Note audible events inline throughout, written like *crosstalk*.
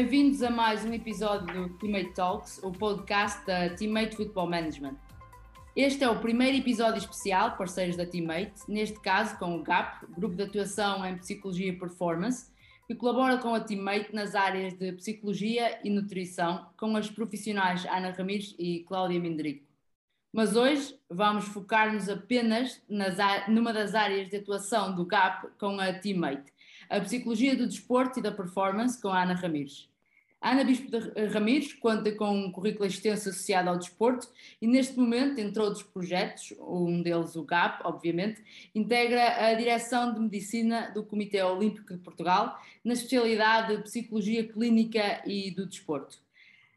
Bem-vindos a mais um episódio do Teammate Talks, o podcast da Teammate Football Management. Este é o primeiro episódio especial, parceiros da Teammate, neste caso com o GAP, Grupo de Atuação em Psicologia e Performance, que colabora com a Teammate nas áreas de Psicologia e Nutrição, com as profissionais Ana Ramires e Cláudia Mindrico. Mas hoje vamos focar-nos apenas nas, numa das áreas de atuação do GAP com a Teammate, a Psicologia do Desporto e da Performance com a Ana Ramires. Ana Bispo Ramires conta com um currículo extenso associado ao desporto e neste momento, entre outros projetos, um deles o GAP, obviamente, integra a direção de medicina do Comitê Olímpico de Portugal na especialidade de Psicologia Clínica e do Desporto.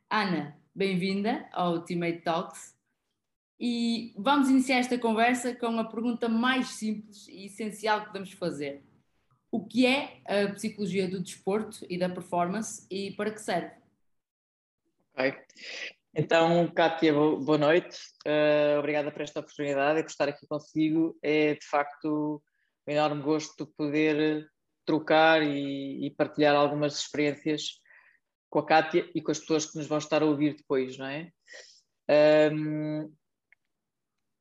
Ana, bem-vinda ao Teammate Talks. E vamos iniciar esta conversa com a pergunta mais simples e essencial que podemos fazer o que é a psicologia do desporto e da performance e para que serve. Ok. Então, Kátia, boa noite. Uh, obrigada por esta oportunidade por estar aqui consigo. É de facto um enorme gosto poder trocar e, e, partilhar algumas experiências com a Kátia e com as pessoas que nos vão estar a ouvir depois, não é? Um,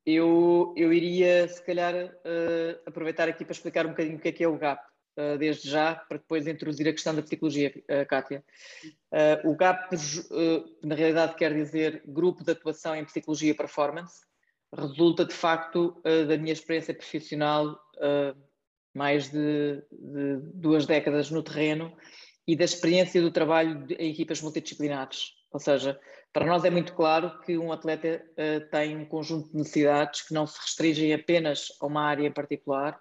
eu, eu iria, se calhar, uh, aproveitar aqui para explicar um bocadinho o que é que é o GAP. Uh, desde já, para depois introduzir a questão da psicologia, uh, Kátia. Uh, o GAP, na realidade, quer dizer Grupo de Atuação em Psicologia e Performance, resulta de facto da minha experiência profissional, mais de, de, duas décadas no terreno, e da experiência do trabalho em equipas multidisciplinares. Ou seja, para nós é muito claro que um atleta tem um conjunto de necessidades que não se restringem apenas a uma área em particular,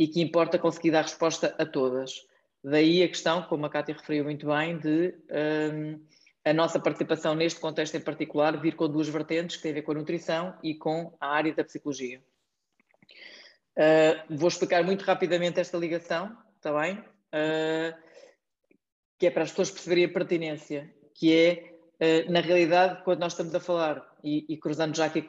e que importa conseguir dar resposta a todas. Daí a questão, como a Cátia referiu muito bem, de um, a nossa participação neste contexto em particular vir com duas vertentes, que têm a ver com a nutrição e com a área da psicologia. Uh, vou explicar muito rapidamente esta ligação, está bem? Uh, que é para as pessoas perceberem a pertinência, que é, uh, na realidade, quando nós estamos a falar, e, e cruzando já aqui,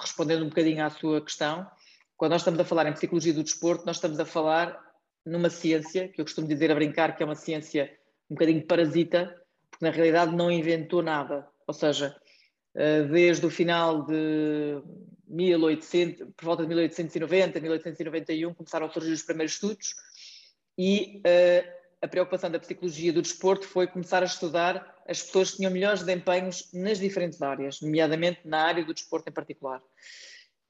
respondendo um bocadinho à sua questão, quando nós estamos a falar em psicologia do desporto, nós estamos a falar numa ciência, que eu costumo dizer a brincar que é uma ciência um bocadinho parasita, porque na realidade não inventou nada. Ou seja, eh, desde o final de 1800, por volta de 1890, 1891, começaram a surgir os primeiros estudos e eh, a preocupação da psicologia do desporto foi começar a estudar as pessoas que tinham melhores desempenhos nas diferentes áreas, nomeadamente na área do desporto em particular.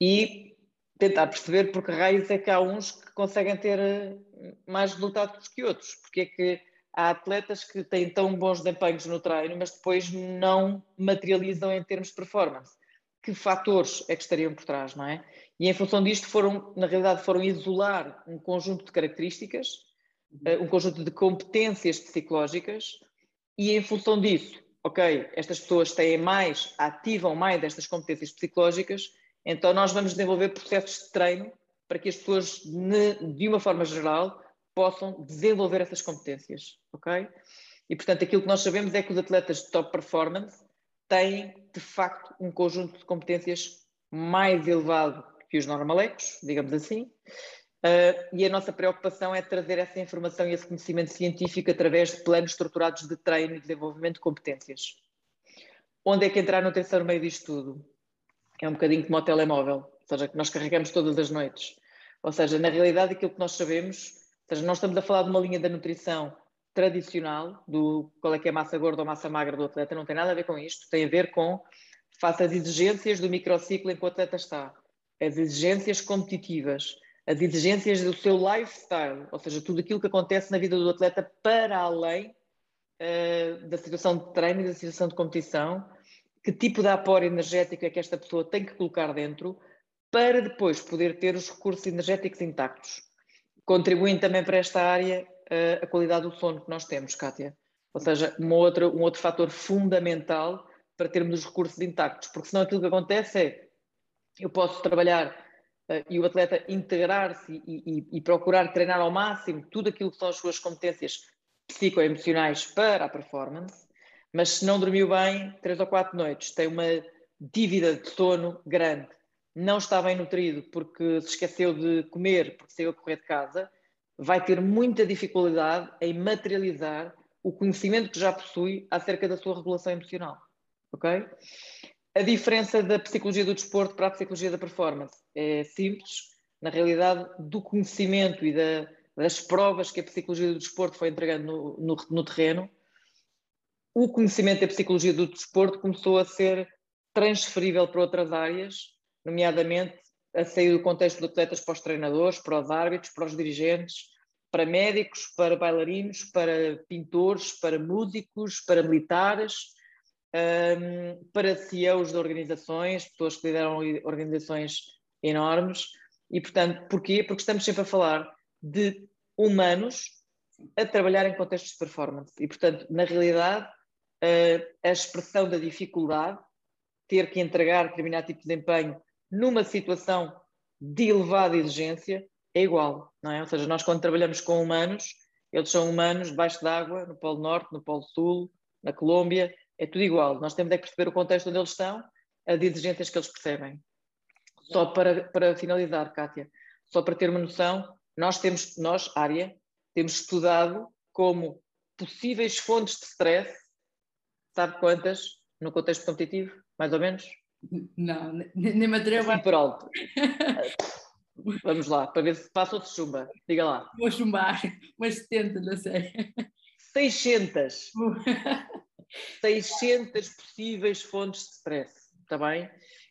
E tentar perceber porque raios é que há uns que conseguem ter eh, mais resultados que outros, porque é que há atletas que têm tão bons desempenhos no treino, mas depois não materializam em termos de performance. Que fatores é que estariam por trás, não é? E em função disto foram, na realidade, foram isolar um conjunto de características, uhum. um conjunto de competências psicológicas, e em função disso, ok, estas pessoas têm mais, ativam mais destas competências psicológicas, então, nós vamos desenvolver processos de treino para que as pessoas, de uma forma geral, possam desenvolver essas competências, ok? E, portanto, aquilo que nós sabemos é que os atletas de top performance têm, de facto, um conjunto de competências mais elevado que os normalecos, digamos assim, uh, e a nossa preocupação é trazer essa informação e esse conhecimento científico através de planos estruturados de treino e desenvolvimento de competências. Onde é que entra a nutrição no meio disto tudo? É um bocadinho como o telemóvel, ou seja, que nós carregamos todas as noites. Ou seja, na realidade, aquilo que nós sabemos, ou seja, nós estamos a falar de uma linha da nutrição tradicional, do qual é que é a massa gorda ou massa magra do atleta, não tem nada a ver com isto, tem a ver com, face às exigências do microciclo em que o atleta está, as exigências competitivas, as exigências do seu lifestyle, ou seja, tudo aquilo que acontece na vida do atleta para além uh, da situação de treino e da situação de competição, que tipo de apoio energético é que esta pessoa tem que colocar dentro para depois poder ter os recursos energéticos intactos. Contribuindo também para esta área eh, a qualidade do sono que nós temos, Kátia. Ou seja, uma outra, um outro fator fundamental para termos os recursos intactos, porque senão aquilo que acontece é eu posso trabalhar uh, e o atleta integrar-se e, e, e, procurar treinar ao máximo tudo aquilo que são as suas competências psicoemocionais para a performance, mas se não dormiu bem, três ou quatro noites, tem uma dívida de sono grande, não está bem nutrido porque se esqueceu de comer, porque saiu a correr de casa, vai ter muita dificuldade em materializar o conhecimento que já possui acerca da sua regulação emocional. Ok? A diferença da psicologia do desporto para a psicologia da performance é simples. Na realidade, do conhecimento e da, das provas que a psicologia do desporto foi entregando no, no, no terreno, o conhecimento da psicologia do desporto começou a ser transferível para outras áreas, nomeadamente a sair do contexto de atletas para os treinadores, para os árbitros, para os dirigentes, para médicos, para bailarinos, para pintores, para músicos, para militares, um, para CEOs de organizações, pessoas que lideram organizações enormes. E, portanto, porquê? Porque estamos sempre a falar de humanos a trabalhar em contextos de performance. E, portanto, na realidade, a expressão da dificuldade, ter que entregar determinado tipo de desempenho numa situação de elevada exigência, é igual, não é? Ou seja, nós quando trabalhamos com humanos, eles são humanos debaixo d'água, no Polo Norte, no Polo Sul, na Colômbia, é tudo igual. Nós temos é que perceber o contexto onde eles estão, as exigências que eles percebem. Só para, para finalizar, Kátia, só para ter uma noção, nós temos, nós, área, temos estudado como possíveis fontes de stress, sabe quantas no contexto competitivo, mais ou menos? Não, nem me atrevo assim, por alto. *laughs* Vamos lá, para ver se passa ou se chumba. Diga lá. Vou chumbar, umas 70, não sei. 600. 600 *laughs* possíveis fontes de stress, está bem?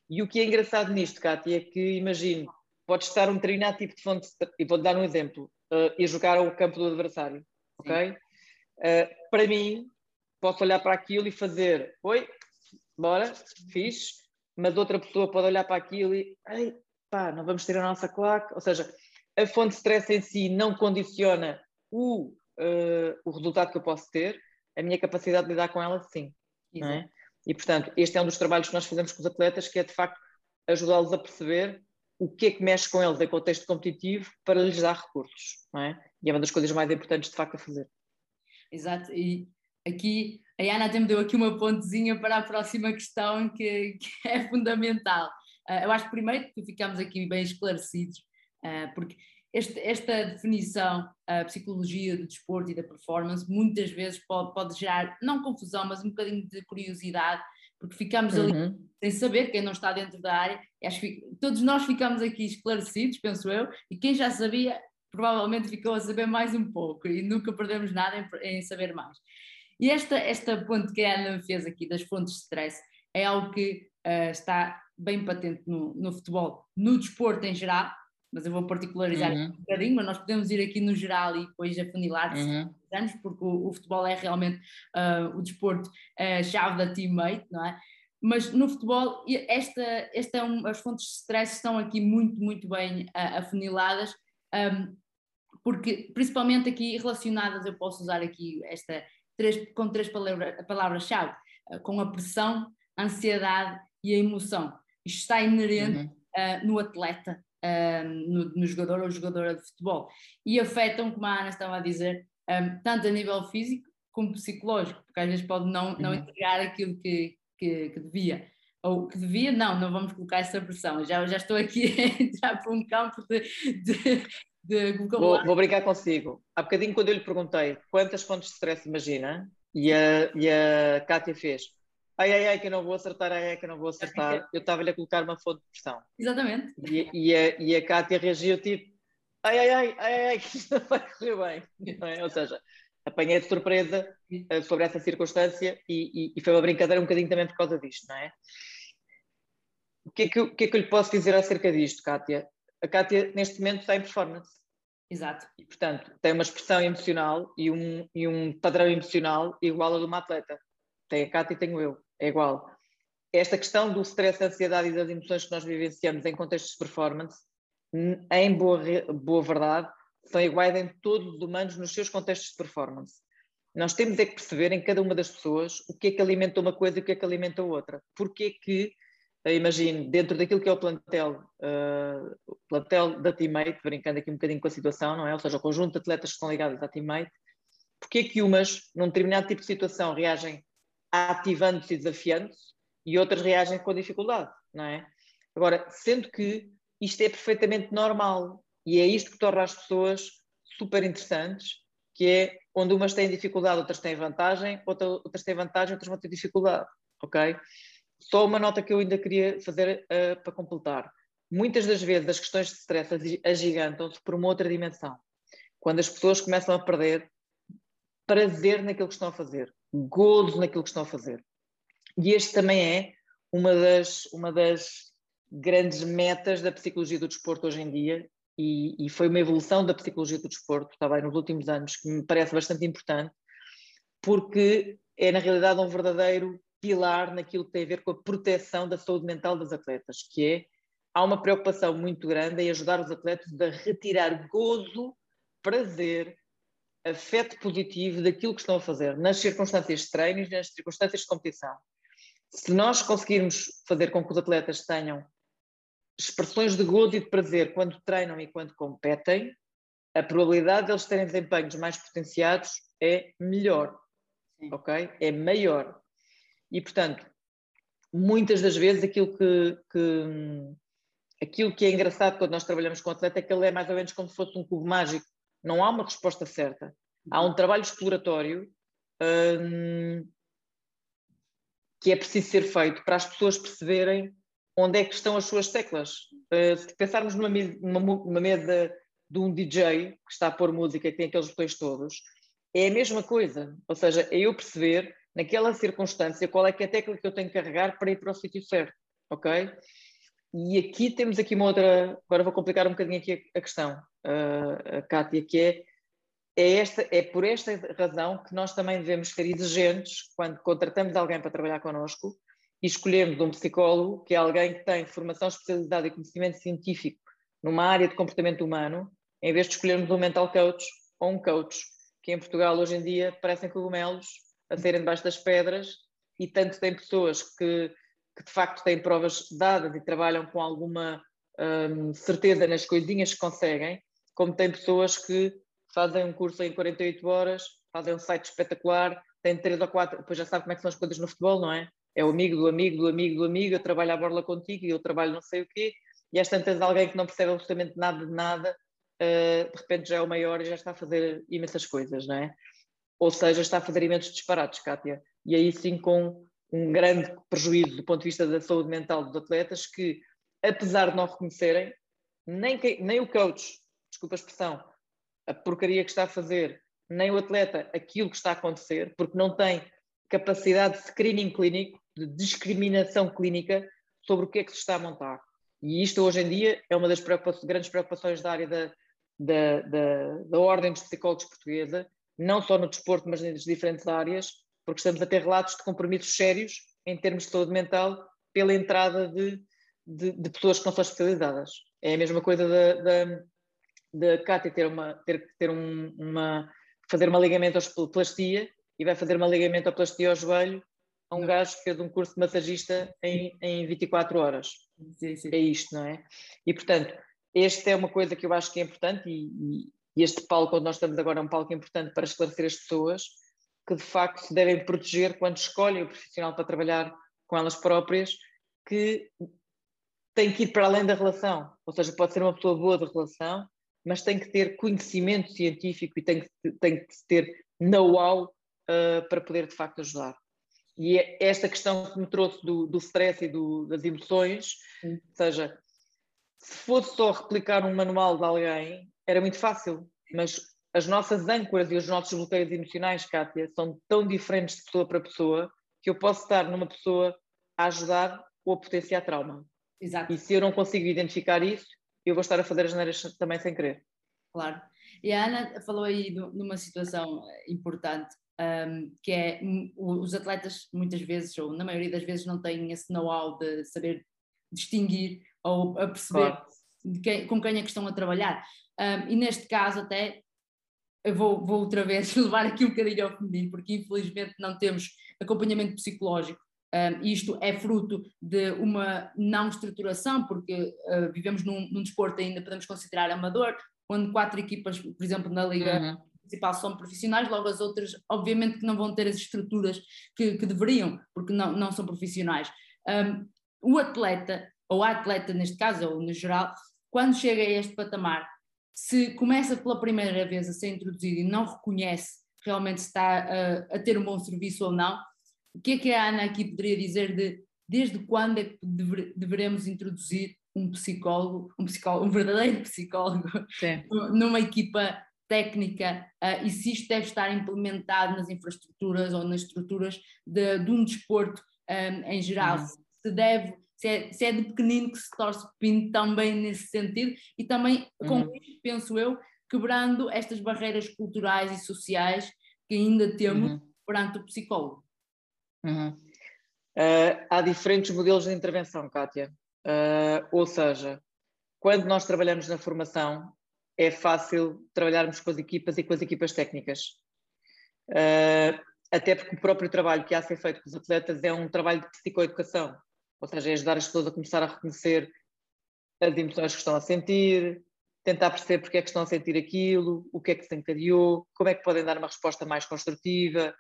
E o que é engraçado nisto, Cátia, é que imagino, pode estar um determinado tipo de fonte de stress, e vou-te dar um exemplo, uh, e jogar ao campo do adversário, ok? Uh, para mim, posso olhar para aquilo e fazer, oi, bora, fiz, mas outra pessoa pode olhar para aquilo e, ei, pá, não vamos ter a nossa claque. Ou seja, a fonte de stress em si não condiciona o, uh, o resultado que eu posso ter, a minha capacidade de lidar com ela, sim. É? E, portanto, este é um dos trabalhos que nós fazemos com os atletas, que é, de facto, ajudá-los a perceber o que é que mexe com eles em contexto competitivo para lhes dar recursos. É? E é uma das coisas mais importantes, de facto, a fazer. Exato. E aqui a Ana até me deu aqui uma pontezinha para a próxima questão que, que *laughs* é fundamental. Uh, eu acho que primeiro que ficamos aqui bem esclarecidos, uh, porque este, esta definição, a psicologia do desporto e da performance, muitas vezes pode, pode gerar, não confusão, mas um bocadinho de curiosidade, porque ficamos uhum. ali sem saber, quem não está dentro da área, acho que todos nós ficamos aqui esclarecidos, penso eu, e quem já sabia provavelmente ficou a saber mais um pouco e nunca perdemos nada em, em saber mais. E esta, esta ponte que a Ana fez aqui das fontes de stress é algo que uh, está bem patente no, no, futebol, no desporto em geral, mas eu vou particularizar uhum. um bocadinho, mas nós podemos ir aqui no geral e depois afunilar uhum. anos, porque o, o, futebol é realmente uh, o desporto uh, chave da teammate, não é? Mas no futebol, esta, esta é um, as fontes de stress estão aqui muito, muito bem uh, afuniladas, um, porque principalmente aqui relacionadas, eu posso usar aqui esta, três, com três palavras-chave, uh, com a pressão, a ansiedade e a emoção. Isto está inerente uhum. uh, no atleta, uh, no, no, jogador ou jogadora de futebol. E afetam, como a Ana estava a dizer, um, tanto a nível físico como psicológico, porque às vezes pode não, não uhum. entregar aquilo que, que, que, devia. Ou que devia, não, não vamos colocar essa pressão. Já, já estou aqui *laughs* a entrar para um campo de, de, de vou, vou brincar consigo. Há bocadinho, quando eu lhe perguntei quantas fontes de stress imagina, e a, e a Kátia fez ai ai ai que eu não vou acertar, ai ai que eu não vou acertar, *laughs* eu estava-lhe a colocar uma fonte de pressão. Exatamente. E, e, a, e a Kátia reagiu tipo ai ai ai, ai, ai *laughs* que isto não vai correr bem. É? Ou seja, apanhei de surpresa uh, sobre essa circunstância e, e, e, foi uma brincadeira um bocadinho também por causa disto, não é? O que é que, o que, é que eu lhe posso dizer acerca disto, Kátia? A Kátia neste momento está em performance. Exato. E, portanto, tem uma expressão emocional e um, e um padrão emocional igual ao de uma atleta. Tem a Kátia e tenho eu, é igual. Esta questão do stress, da ansiedade e das emoções que nós vivenciamos em contextos de performance, em boa, boa verdade, são iguais em todos os humanos nos seus contextos de performance. Nós temos é que perceber em cada uma das pessoas o que é que alimenta uma coisa e o que é que alimenta outra. Porque é que imagino, dentro daquilo que é o plantel, uh, plantel da teammate, brincando aqui um bocadinho com a situação, não é? Ou seja, o conjunto de atletas que estão ligados à teammate, porque é que umas, num determinado tipo de situação, reagem ativando-se e desafiando-se e outras reagem com dificuldade, não é? Agora, sendo que isto é perfeitamente normal e é isto que torna as pessoas super interessantes, que é onde umas têm dificuldade, outras têm vantagem, outras têm vantagem, outras vão ter dificuldade, ok? Só uma nota que eu ainda queria fazer uh, para completar. Muitas das vezes as questões de stress agigantam-se por uma outra dimensão. Quando as pessoas começam a perder prazer naquilo que estão a fazer, gozo naquilo que estão a fazer. E este também é uma das, uma das grandes metas da psicologia do desporto hoje em dia e, e, foi uma evolução da psicologia do desporto, bem, nos últimos anos, que me parece bastante importante, porque é na realidade um verdadeiro pilar naquilo que tem a ver com a proteção da saúde mental dos atletas, que é, há uma preocupação muito grande em ajudar os atletas a retirar gozo, prazer, afeto positivo daquilo que estão a fazer, nas circunstâncias de treinos, nas circunstâncias de competição. Se nós conseguirmos fazer com que os atletas tenham expressões de gozo e de prazer quando treinam e quando competem, a probabilidade de eles terem desempenhos mais potenciados é melhor, Sim. ok? É maior. E, portanto, muitas das vezes aquilo que, que, aquilo que é engraçado quando nós trabalhamos com o atleta é que ele é mais ou menos como se fosse um cubo mágico. Não há uma resposta certa. Há um trabalho exploratório hum, que é preciso ser feito para as pessoas perceberem onde é que estão as suas teclas. Uh, se pensarmos numa, numa, numa, mesa de um DJ que está a pôr música e tem aqueles botões todos, é a mesma coisa. Ou seja, é eu perceber naquela circunstância qual é que é a tecla que eu tenho que carregar para ir para o sítio certo, ok? E aqui temos aqui uma outra, agora vou complicar um bocadinho aqui a, questão, uh, Kátia, que é, é, esta, é por esta razão que nós também devemos ser exigentes quando contratamos alguém para trabalhar connosco, e escolhemos um psicólogo, que é alguém que tem formação especializada e conhecimento científico numa área de comportamento humano, em vez de escolhermos um mental coach ou um coach, que em Portugal hoje em dia parecem cogumelos a serem debaixo das pedras e tanto tem pessoas que, que de facto têm provas dadas e trabalham com alguma hum, certeza nas coisinhas que conseguem, como tem pessoas que fazem um curso em 48 horas, fazem um site espetacular, têm três ou quatro, depois já sabe como é que são as coisas no futebol, não é? é o amigo do amigo do amigo do amigo, eu trabalho à borla contigo e eu trabalho não sei o quê, e às tantas alguém que não percebe absolutamente nada de nada, uh, de repente já é o maior e já está a fazer imensas coisas, não é? Ou seja, está a fazer disparates, Kátia. E aí sim com um grande prejuízo do ponto de vista da saúde mental dos atletas que, apesar de não reconhecerem, nem, que, nem o coach, desculpa a expressão, a porcaria que está a fazer, nem o atleta aquilo que está a acontecer, porque não tem capacidade de screening clínico de discriminação clínica sobre o que é que se está a montar. E isto hoje em dia é uma das preocupações, grandes preocupações da área da, da, da, da ordem dos psicólogos portuguesa, não só no desporto, mas nas diferentes áreas, porque estamos a ter relatos de compromissos sérios em termos de saúde mental pela entrada de, de, de pessoas que não são especializadas. É a mesma coisa da, da, Cátia ter, uma, ter, ter um, uma, fazer uma ligamentoplastia e vai fazer uma ligamentoplastia ao joelho a um gajo que fez um curso de massagista em, em 24 horas. Sim, sim. É isto, não é? E portanto, esta é uma coisa que eu acho que é importante e, e este palco onde nós estamos agora é um palco importante para esclarecer as pessoas que de facto se devem proteger quando escolhem o profissional para trabalhar com elas próprias, que tem que ir para além da relação, ou seja, pode ser uma pessoa boa de relação, mas tem que ter conhecimento científico e tem que, tem que ter know-how uh, para poder de facto ajudar. E é esta questão que me trouxe do, do stress e do, das emoções, Sim. ou seja, se fosse só replicar um manual de alguém, era muito fácil, mas as nossas âncoras e os nossos bloqueios emocionais, Kátia, são tão diferentes de pessoa para pessoa que eu posso estar numa pessoa a ajudar ou a potenciar trauma. Exato. E se eu não consigo identificar isso, eu vou estar a fazer as neiras também sem querer. Claro. E a Ana falou aí de uma situação importante um, que é os atletas muitas vezes, ou na maioria das vezes, não têm esse know-how de saber distinguir ou a perceber claro. Quem, com quem é que estão a trabalhar. Um, e neste caso, até eu vou, vou outra vez *laughs* levar aqui um bocadinho ao feminino, porque infelizmente não temos acompanhamento psicológico. Um, isto é fruto de uma não estruturação, porque uh, vivemos num, num desporto ainda podemos considerar amador, onde quatro equipas, por exemplo, na Liga uhum principal são profissionais, logo as outras, obviamente, que não vão ter as estruturas que, que deveriam, porque não, não são profissionais. Um, o atleta, ou a atleta neste caso, ou no geral, quando chega a este patamar, se começa pela primeira vez a ser introduzido e não reconhece realmente está a, a ter um bom serviço ou não. O que é que a Ana aqui poderia dizer de desde quando é que dever, deveremos introduzir um psicólogo, um psicólogo, um verdadeiro psicólogo Sim. *laughs* numa equipa técnica uh, e se isto deve estar implementado nas infraestruturas ou nas estruturas de, de um desporto um, em geral, uhum. se deve, se é, se é, de pequenino que se torce pepino também nesse sentido e também com uhum. isso, penso eu, quebrando estas barreiras culturais e sociais que ainda temos uhum. perante o psicólogo. Uhum. Uh, há diferentes modelos de intervenção, Kátia. Uh, ou seja, quando nós trabalhamos na formação, é fácil trabalharmos com as equipas e com as equipas técnicas. Uh, até porque o próprio trabalho que há a ser feito com os atletas é um trabalho de psicoeducação, ou seja, é ajudar as pessoas a começar a reconhecer as emoções que estão a sentir, tentar perceber porque é que estão a sentir aquilo, o que é que se encadeou, como é que podem dar uma resposta mais construtiva,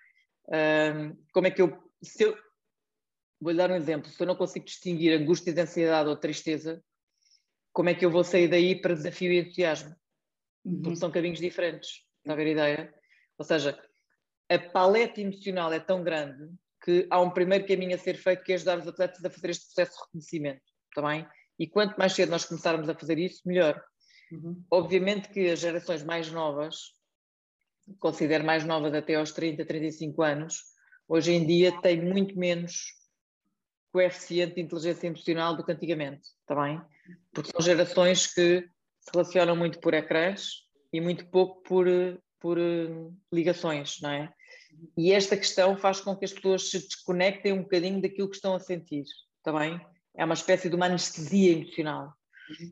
um, como é que eu, se eu, vou-lhe dar um exemplo, se eu não consigo distinguir angústia de ansiedade ou tristeza, como é que eu vou sair daí para desafio e entusiasmo? Uhum. Porque são caminhos diferentes, está a ver a ideia? Ou seja, a paleta emocional é tão grande que há um primeiro caminho a ser feito que é ajudar os atletas a fazer este processo de reconhecimento, também. Tá e quanto mais cedo nós começarmos a fazer isso, melhor. Uhum. Obviamente que as gerações mais novas, considero mais novas até aos 30, 35 anos, hoje em dia têm muito menos coeficiente de inteligência emocional do que antigamente, está bem? Porque são gerações que se relacionam muito por ecrãs e muito pouco por, por uh, ligações, não é? E esta questão faz com que as pessoas se desconectem um bocadinho daquilo que estão a sentir, está bem? É uma espécie de uma anestesia emocional.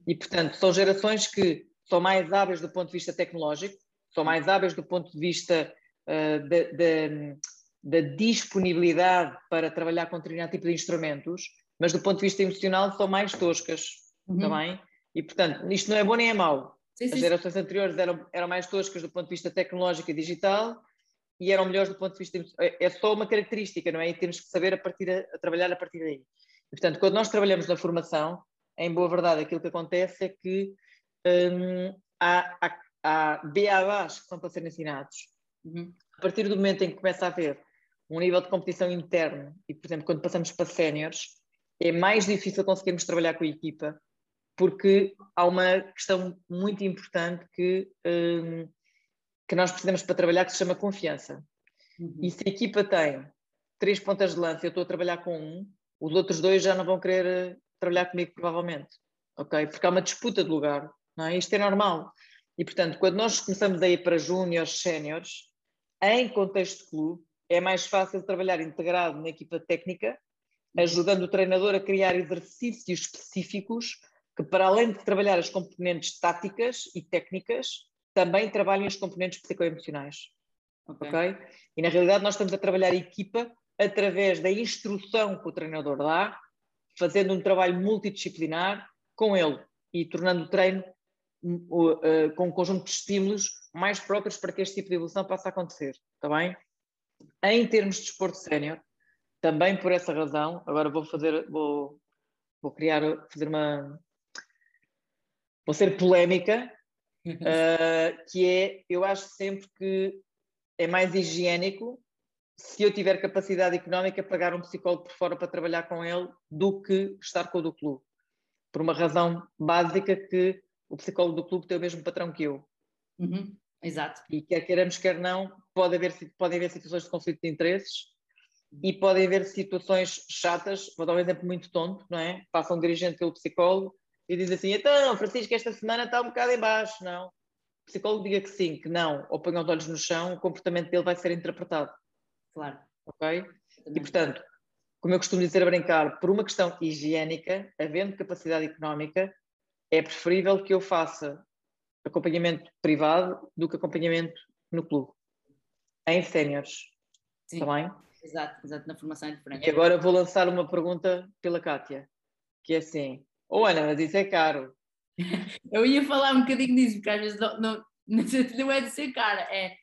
E, portanto, são gerações que são mais hábeis do ponto de vista tecnológico, são mais hábeis do ponto de vista uh, da disponibilidade para trabalhar com determinado tipo de instrumentos, mas do ponto de vista emocional são mais toscas, uhum. também. Tá e, portanto, isto não é bom nem é mau. Sim, sim. As gerações anteriores eram, eram mais toscas do ponto de vista tecnológico e digital e eram melhores do ponto de vista. É, é só uma característica, não é? E temos que saber a, partir a, a trabalhar a partir daí. E, portanto, quando nós trabalhamos na formação, em boa verdade, aquilo que acontece é que hum, há, há, há BABAs que são para serem ensinados. Uhum. A partir do momento em que começa a haver um nível de competição interno e, por exemplo, quando passamos para séniores, é mais difícil conseguirmos trabalhar com a equipa, porque há uma questão muito importante que, um, que nós precisamos para trabalhar que se chama confiança. Uhum. E se a equipa tem três pontas de lança e eu estou a trabalhar com um, os outros dois já não vão querer trabalhar comigo, provavelmente. Ok? Porque há uma disputa de lugar. Não é? Isto é normal. E, portanto, quando nós começamos a ir para júniores, séniores, em contexto de clube, é mais fácil trabalhar integrado na equipa técnica, ajudando o treinador a criar exercícios específicos que, para além de trabalhar as componentes táticas e técnicas, também trabalhem as componentes psicoemocionais. Okay. ok? E na realidade nós estamos a trabalhar a equipa através da instrução que o treinador dá, fazendo um trabalho multidisciplinar com ele e tornando o treino uh, uh, com um conjunto de estímulos mais próprios para que este tipo de evolução possa acontecer, está bem? Em termos de desporto sénior, também por essa razão, agora vou fazer, vou, vou criar, fazer uma, vou ser polémica, uh, que é, eu acho sempre que é mais higiênico se eu tiver capacidade económica pagar um psicólogo por fora para trabalhar com ele do que estar com o do clube. Por uma razão básica que o psicólogo do clube tem o mesmo patrão que eu. Uhum. Exato. E quer queiramos, quer não, pode haver, podem haver situações de conflito de interesses e podem haver situações chatas. Vou dar um exemplo muito tonto, não é? Passa um dirigente pelo psicólogo e diz assim: então, Francisco, esta semana está um bocado em baixo, não? O psicólogo diga que sim, que não, ou põe os olhos no chão, o comportamento dele vai ser interpretado. Claro. Ok? E portanto, como eu costumo dizer a brincar, por uma questão higiênica, havendo capacidade económica, é preferível que eu faça acompanhamento privado do que acompanhamento no clube, em séniores. Está bem? Exato, exato, na formação é diferente. E agora vou lançar uma pergunta pela Kátia, que é assim: Ô oh, Ana, mas isso é caro. *laughs* eu ia falar um bocadinho disso, porque às vezes não, não, não é de ser caro, é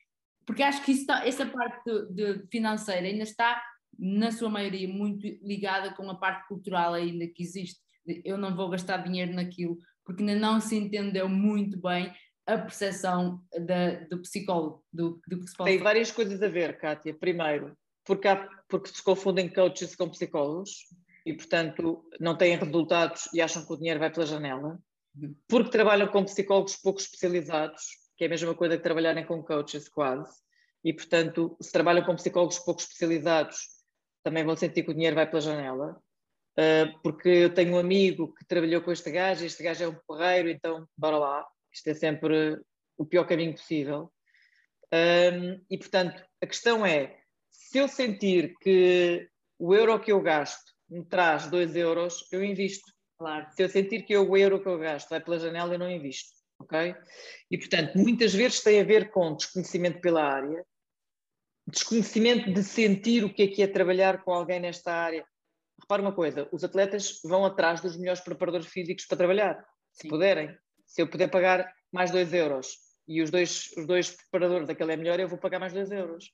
porque acho que está, essa parte de, de financeira ainda está, na sua maioria, muito ligada com a parte cultural ainda que existe. Eu não vou gastar dinheiro naquilo, porque ainda não se entendeu muito bem a percepção da, do psicólogo, do, do que se pode Tem várias coisas a ver, Kátia. Primeiro, porque, há, porque se confundem coaches com psicólogos e, portanto, não têm resultados e acham que o dinheiro vai pela janela. Uhum. Porque trabalham com psicólogos pouco especializados, que é a mesma coisa que trabalharem com coaches, quase. E, portanto, se trabalham com psicólogos pouco especializados, também vão sentir que o dinheiro vai pela janela. Uh, porque eu tenho um amigo que trabalhou com este gajo, e este gajo é um porreiro, então bora lá. Isto é sempre o pior caminho possível. Um, e, portanto, a questão é: se eu sentir que o euro que eu gasto me traz 2 euros, eu invisto. Claro. Se eu sentir que o euro que eu gasto vai pela janela, eu não invisto. Ok? E, portanto, muitas vezes tem a ver com desconhecimento pela área, desconhecimento de sentir o que é que é trabalhar com alguém nesta área. Repara uma coisa: os atletas vão atrás dos melhores preparadores físicos para trabalhar, se Sim. puderem. Se eu puder pagar mais 2 euros e os dois, os dois preparadores daquele é melhor, eu vou pagar mais 2 euros.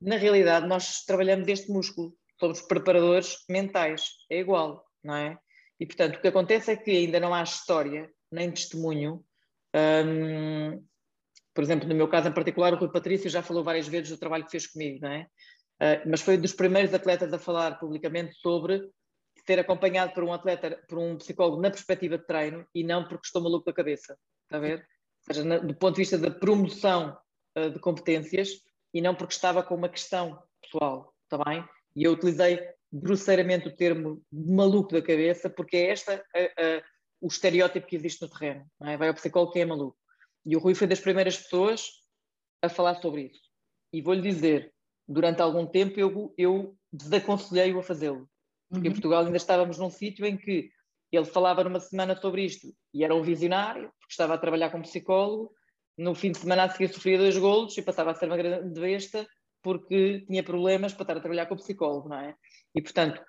Na realidade, nós trabalhamos este músculo somos preparadores mentais, é igual, não é? E portanto, o que acontece é que ainda não há história, nem testemunho. Um, por exemplo, no meu caso em particular, o Rui Patrício já falou várias vezes do trabalho que fez comigo, não é? Uh, mas foi um dos primeiros atletas a falar publicamente sobre ter acompanhado por um atleta, por um psicólogo na perspectiva de treino e não porque estou maluco da cabeça, está a ver? Ou seja, do ponto de vista da promoção uh, de competências e não porque estava com uma questão pessoal, está bem? E eu utilizei grosseiramente o termo maluco da cabeça, porque é a, o estereótipo que existe no terreno. É? Vai ao psicólogo que é maluco. E o Rui foi das primeiras pessoas a falar sobre isso. E vou-lhe dizer, durante algum tempo eu, eu desaconselhei-o a fazê-lo. Porque uhum. em Portugal ainda estávamos num sítio em que ele falava numa semana sobre isto e era um visionário, porque estava a trabalhar como psicólogo. No fim de semana a seguir sofria dois golos e passava a ser uma grande besta porque tinha problemas para estar a trabalhar com o psicólogo, não é? E, portanto,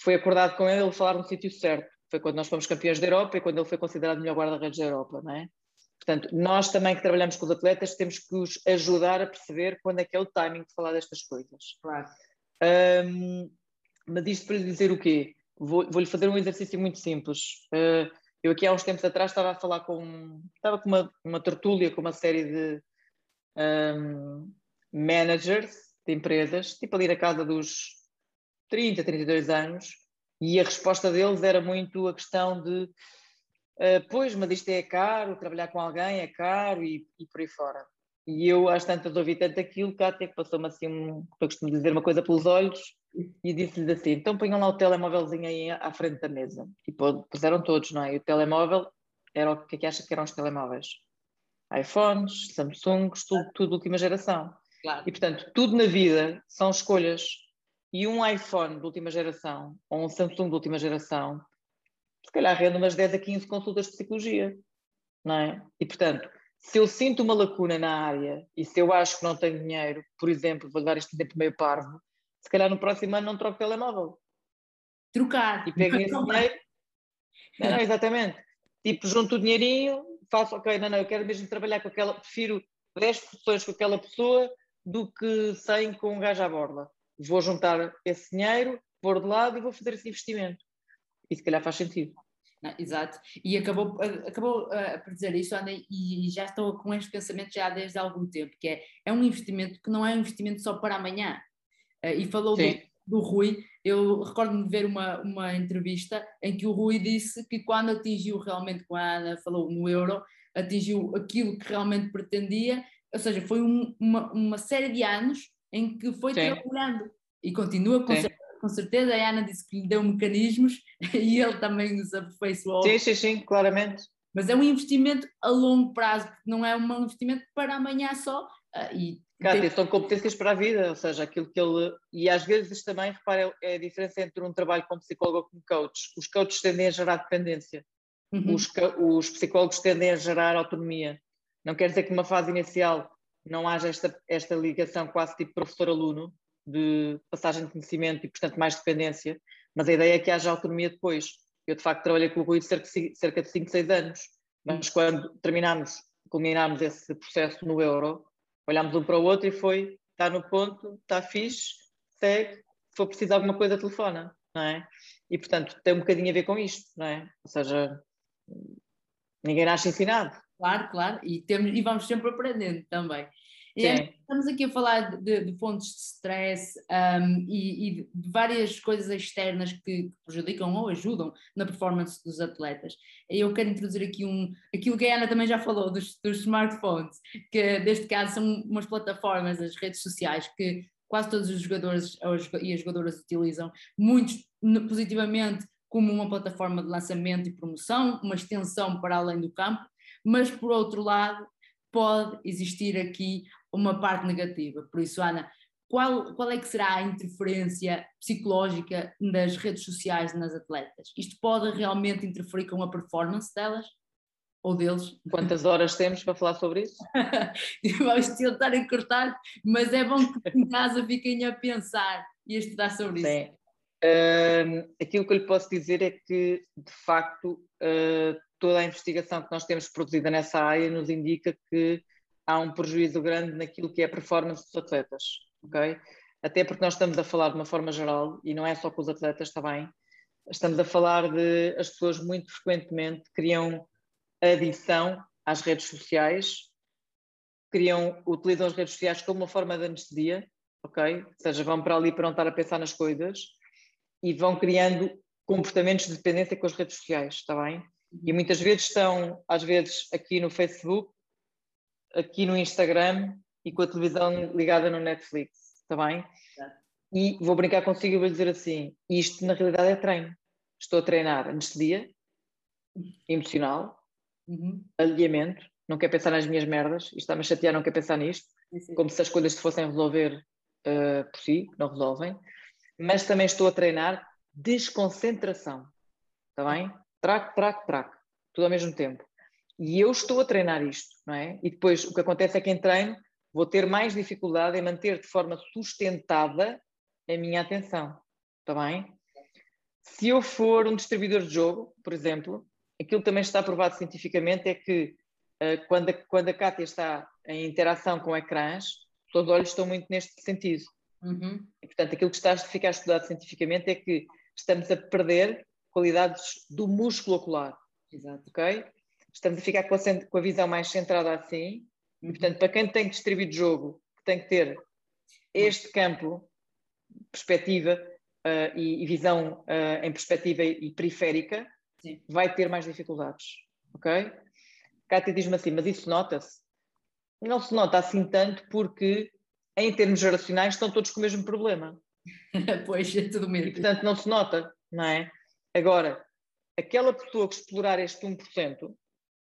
foi acordado com ele ele falar no sítio certo. Foi quando nós fomos campeões da Europa e quando ele foi considerado o melhor guarda-redes da Europa, não é? Portanto, nós também que trabalhamos com os atletas temos que os ajudar a perceber quando é que é o timing de falar destas coisas. Claro. Um, mas isto para lhe dizer o quê? Vou-lhe vou fazer um exercício muito simples. Uh, eu aqui há uns tempos atrás estava a falar com... Estava com uma, uma tertúlia com uma série de um, managers de empresas, tipo ali na casa dos 30, 32 anos, e a resposta deles era muito a questão de uh, pois, mas isto é caro, trabalhar com alguém é caro e, e por aí fora. E eu às tantas ouvi tanto aquilo, até que passou-me assim, um, eu costumo dizer uma coisa pelos olhos, e disse-lhes assim, então ponham lá o telemóvelzinho aí à frente da mesa. E puseram todos, não é? E o telemóvel era o que é que acha que eram os telemóveis? iPhones, Samsungs, tudo, tudo última geração. Claro. E, portanto, tudo na vida são escolhas. E um iPhone de última geração, ou um Samsung de última geração, se calhar rende umas 10 a 15 consultas de psicologia. Não é? E, portanto, se eu sinto uma lacuna na área e se eu acho que não tenho dinheiro, por exemplo, vou dar este exemplo meio parvo, se calhar no próximo ano não troco telemóvel. Trocar. E pego esse dinheiro. Não, não, exatamente. Tipo, junto o dinheirinho, faço, ok, não, não, eu quero mesmo trabalhar com aquela, prefiro 10 sessões com aquela pessoa do que 100 com um gajo à borda. Vou juntar esse dinheiro, pôr de lado e vou fazer esse investimento. E se calhar faz sentido. Não, exato. E acabou, acabou uh, por dizer isso, Ana, e já estou com este pensamento já desde há algum tempo, que é, é um investimento que não é um investimento só para amanhã. Uh, e falou do, do, Rui, eu recordo-me de ver uma, uma entrevista em que o Rui disse que quando atingiu realmente, quando a Ana falou no euro, atingiu aquilo que realmente pretendia, ou seja, foi um, uma, uma série de anos em que foi Sim. trabalhando e continua com, certeza, com certeza. A Ana disse que lhe deu mecanismos *laughs* e ele também os aperfeiçoou. Sim, sim, sim, claramente. Mas é um investimento a longo prazo, não é um investimento para amanhã só. Uh, e Cátia, tem... são competências para a vida, ou seja, aquilo que ele. E às vezes também, repara, é a diferença entre um trabalho como psicólogo ou como coach. Os coaches tendem a gerar dependência, uhum. os, os psicólogos tendem a gerar autonomia. Não quer dizer que numa fase inicial não haja esta, esta ligação quase tipo professor-aluno, de passagem de conhecimento e, portanto, mais dependência, mas a ideia é que haja autonomia depois. Eu, de facto, trabalhei com o Rui cerca, cerca de 5, 6 anos, mas quando terminámos, culminámos esse processo no Euro, olhámos um para o outro e foi, está no ponto, está fixe, segue, se for preciso alguma coisa, telefona, não é? E, portanto, tem um bocadinho a ver com isto, não é? Ou seja, ninguém nasce ensinado, Claro, claro, e, temos, e vamos sempre aprendendo também. É, estamos aqui a falar de, de fontes de stress um, e, e, de várias coisas externas que prejudicam ou ajudam na performance dos atletas. Eu quero introduzir aqui um, aquilo que a Ana também já falou, dos, dos smartphones, que neste caso são umas plataformas, as redes sociais, que quase todos os jogadores e as jogadoras utilizam, muitos positivamente como uma plataforma de lançamento e promoção, uma extensão para além do campo, mas por outro lado pode existir aqui uma parte negativa. Por isso, Ana, qual, qual é que será a interferência psicológica das redes sociais nas atletas? Isto pode realmente interferir com a performance delas? Ou deles? *laughs* Quantas horas temos para falar sobre isso? Vamos tentar encurtar, mas é bom que em casa fiquem a pensar e a estudar sobre Sim. isso. Uh, aquilo que eu lhe posso dizer é que, de facto, uh, toda a investigação que nós temos produzida nessa área nos indica que há um prejuízo grande naquilo que é a performance dos atletas, ok? Até porque nós estamos a falar de uma forma geral, e não é só com os atletas também, estamos a falar de as pessoas muito frequentemente criam adição às redes sociais, criam, utilizam as redes sociais como uma forma de anestesia, ok? Ou seja, vão para ali para não estar a pensar nas coisas e vão criando comportamentos de dependência com as redes sociais, está bem? E muitas vezes estão, às vezes, aqui no Facebook, aqui no Instagram e com a televisão ligada no Netflix, está bem? E vou brincar consigo e vou dizer assim: isto na realidade é treino. Estou a treinar anestesia emocional, uhum. alinhamento, não quero pensar nas minhas merdas, isto está-me a chatear, não quero pensar nisto, sim. como se as coisas se fossem resolver uh, por si, não resolvem, mas também estou a treinar desconcentração, está bem? Track, track, track, tudo ao mesmo tempo. E eu estou a treinar isto, não é? E depois o que acontece é que em treino vou ter mais dificuldade em manter de forma sustentada a minha atenção, está bem? Se eu for um distribuidor de jogo, por exemplo, aquilo também está provado cientificamente é que uh, quando, a, quando a Kátia está em interação com ecrãs, os olhos estão muito neste sentido. Uhum. E, portanto, aquilo que está a ficar estudado cientificamente é que estamos a perder qualidades do músculo ocular. Exato. Ok? Estamos a ficar com a, com a visão mais centrada assim. E, portanto, para quem tem que distribuir de jogo, tem que ter este campo, perspectiva uh, e, e, visão uh, em perspectiva e periférica, Sim. vai ter mais dificuldades. Ok? Cátia diz-me assim, mas isso nota-se? Não se nota assim tanto porque, em termos geracionais, estão todos com o mesmo problema. *laughs* pois, é tudo mesmo. E, portanto, não se nota, não é? Agora, aquela pessoa que explorar este 1%,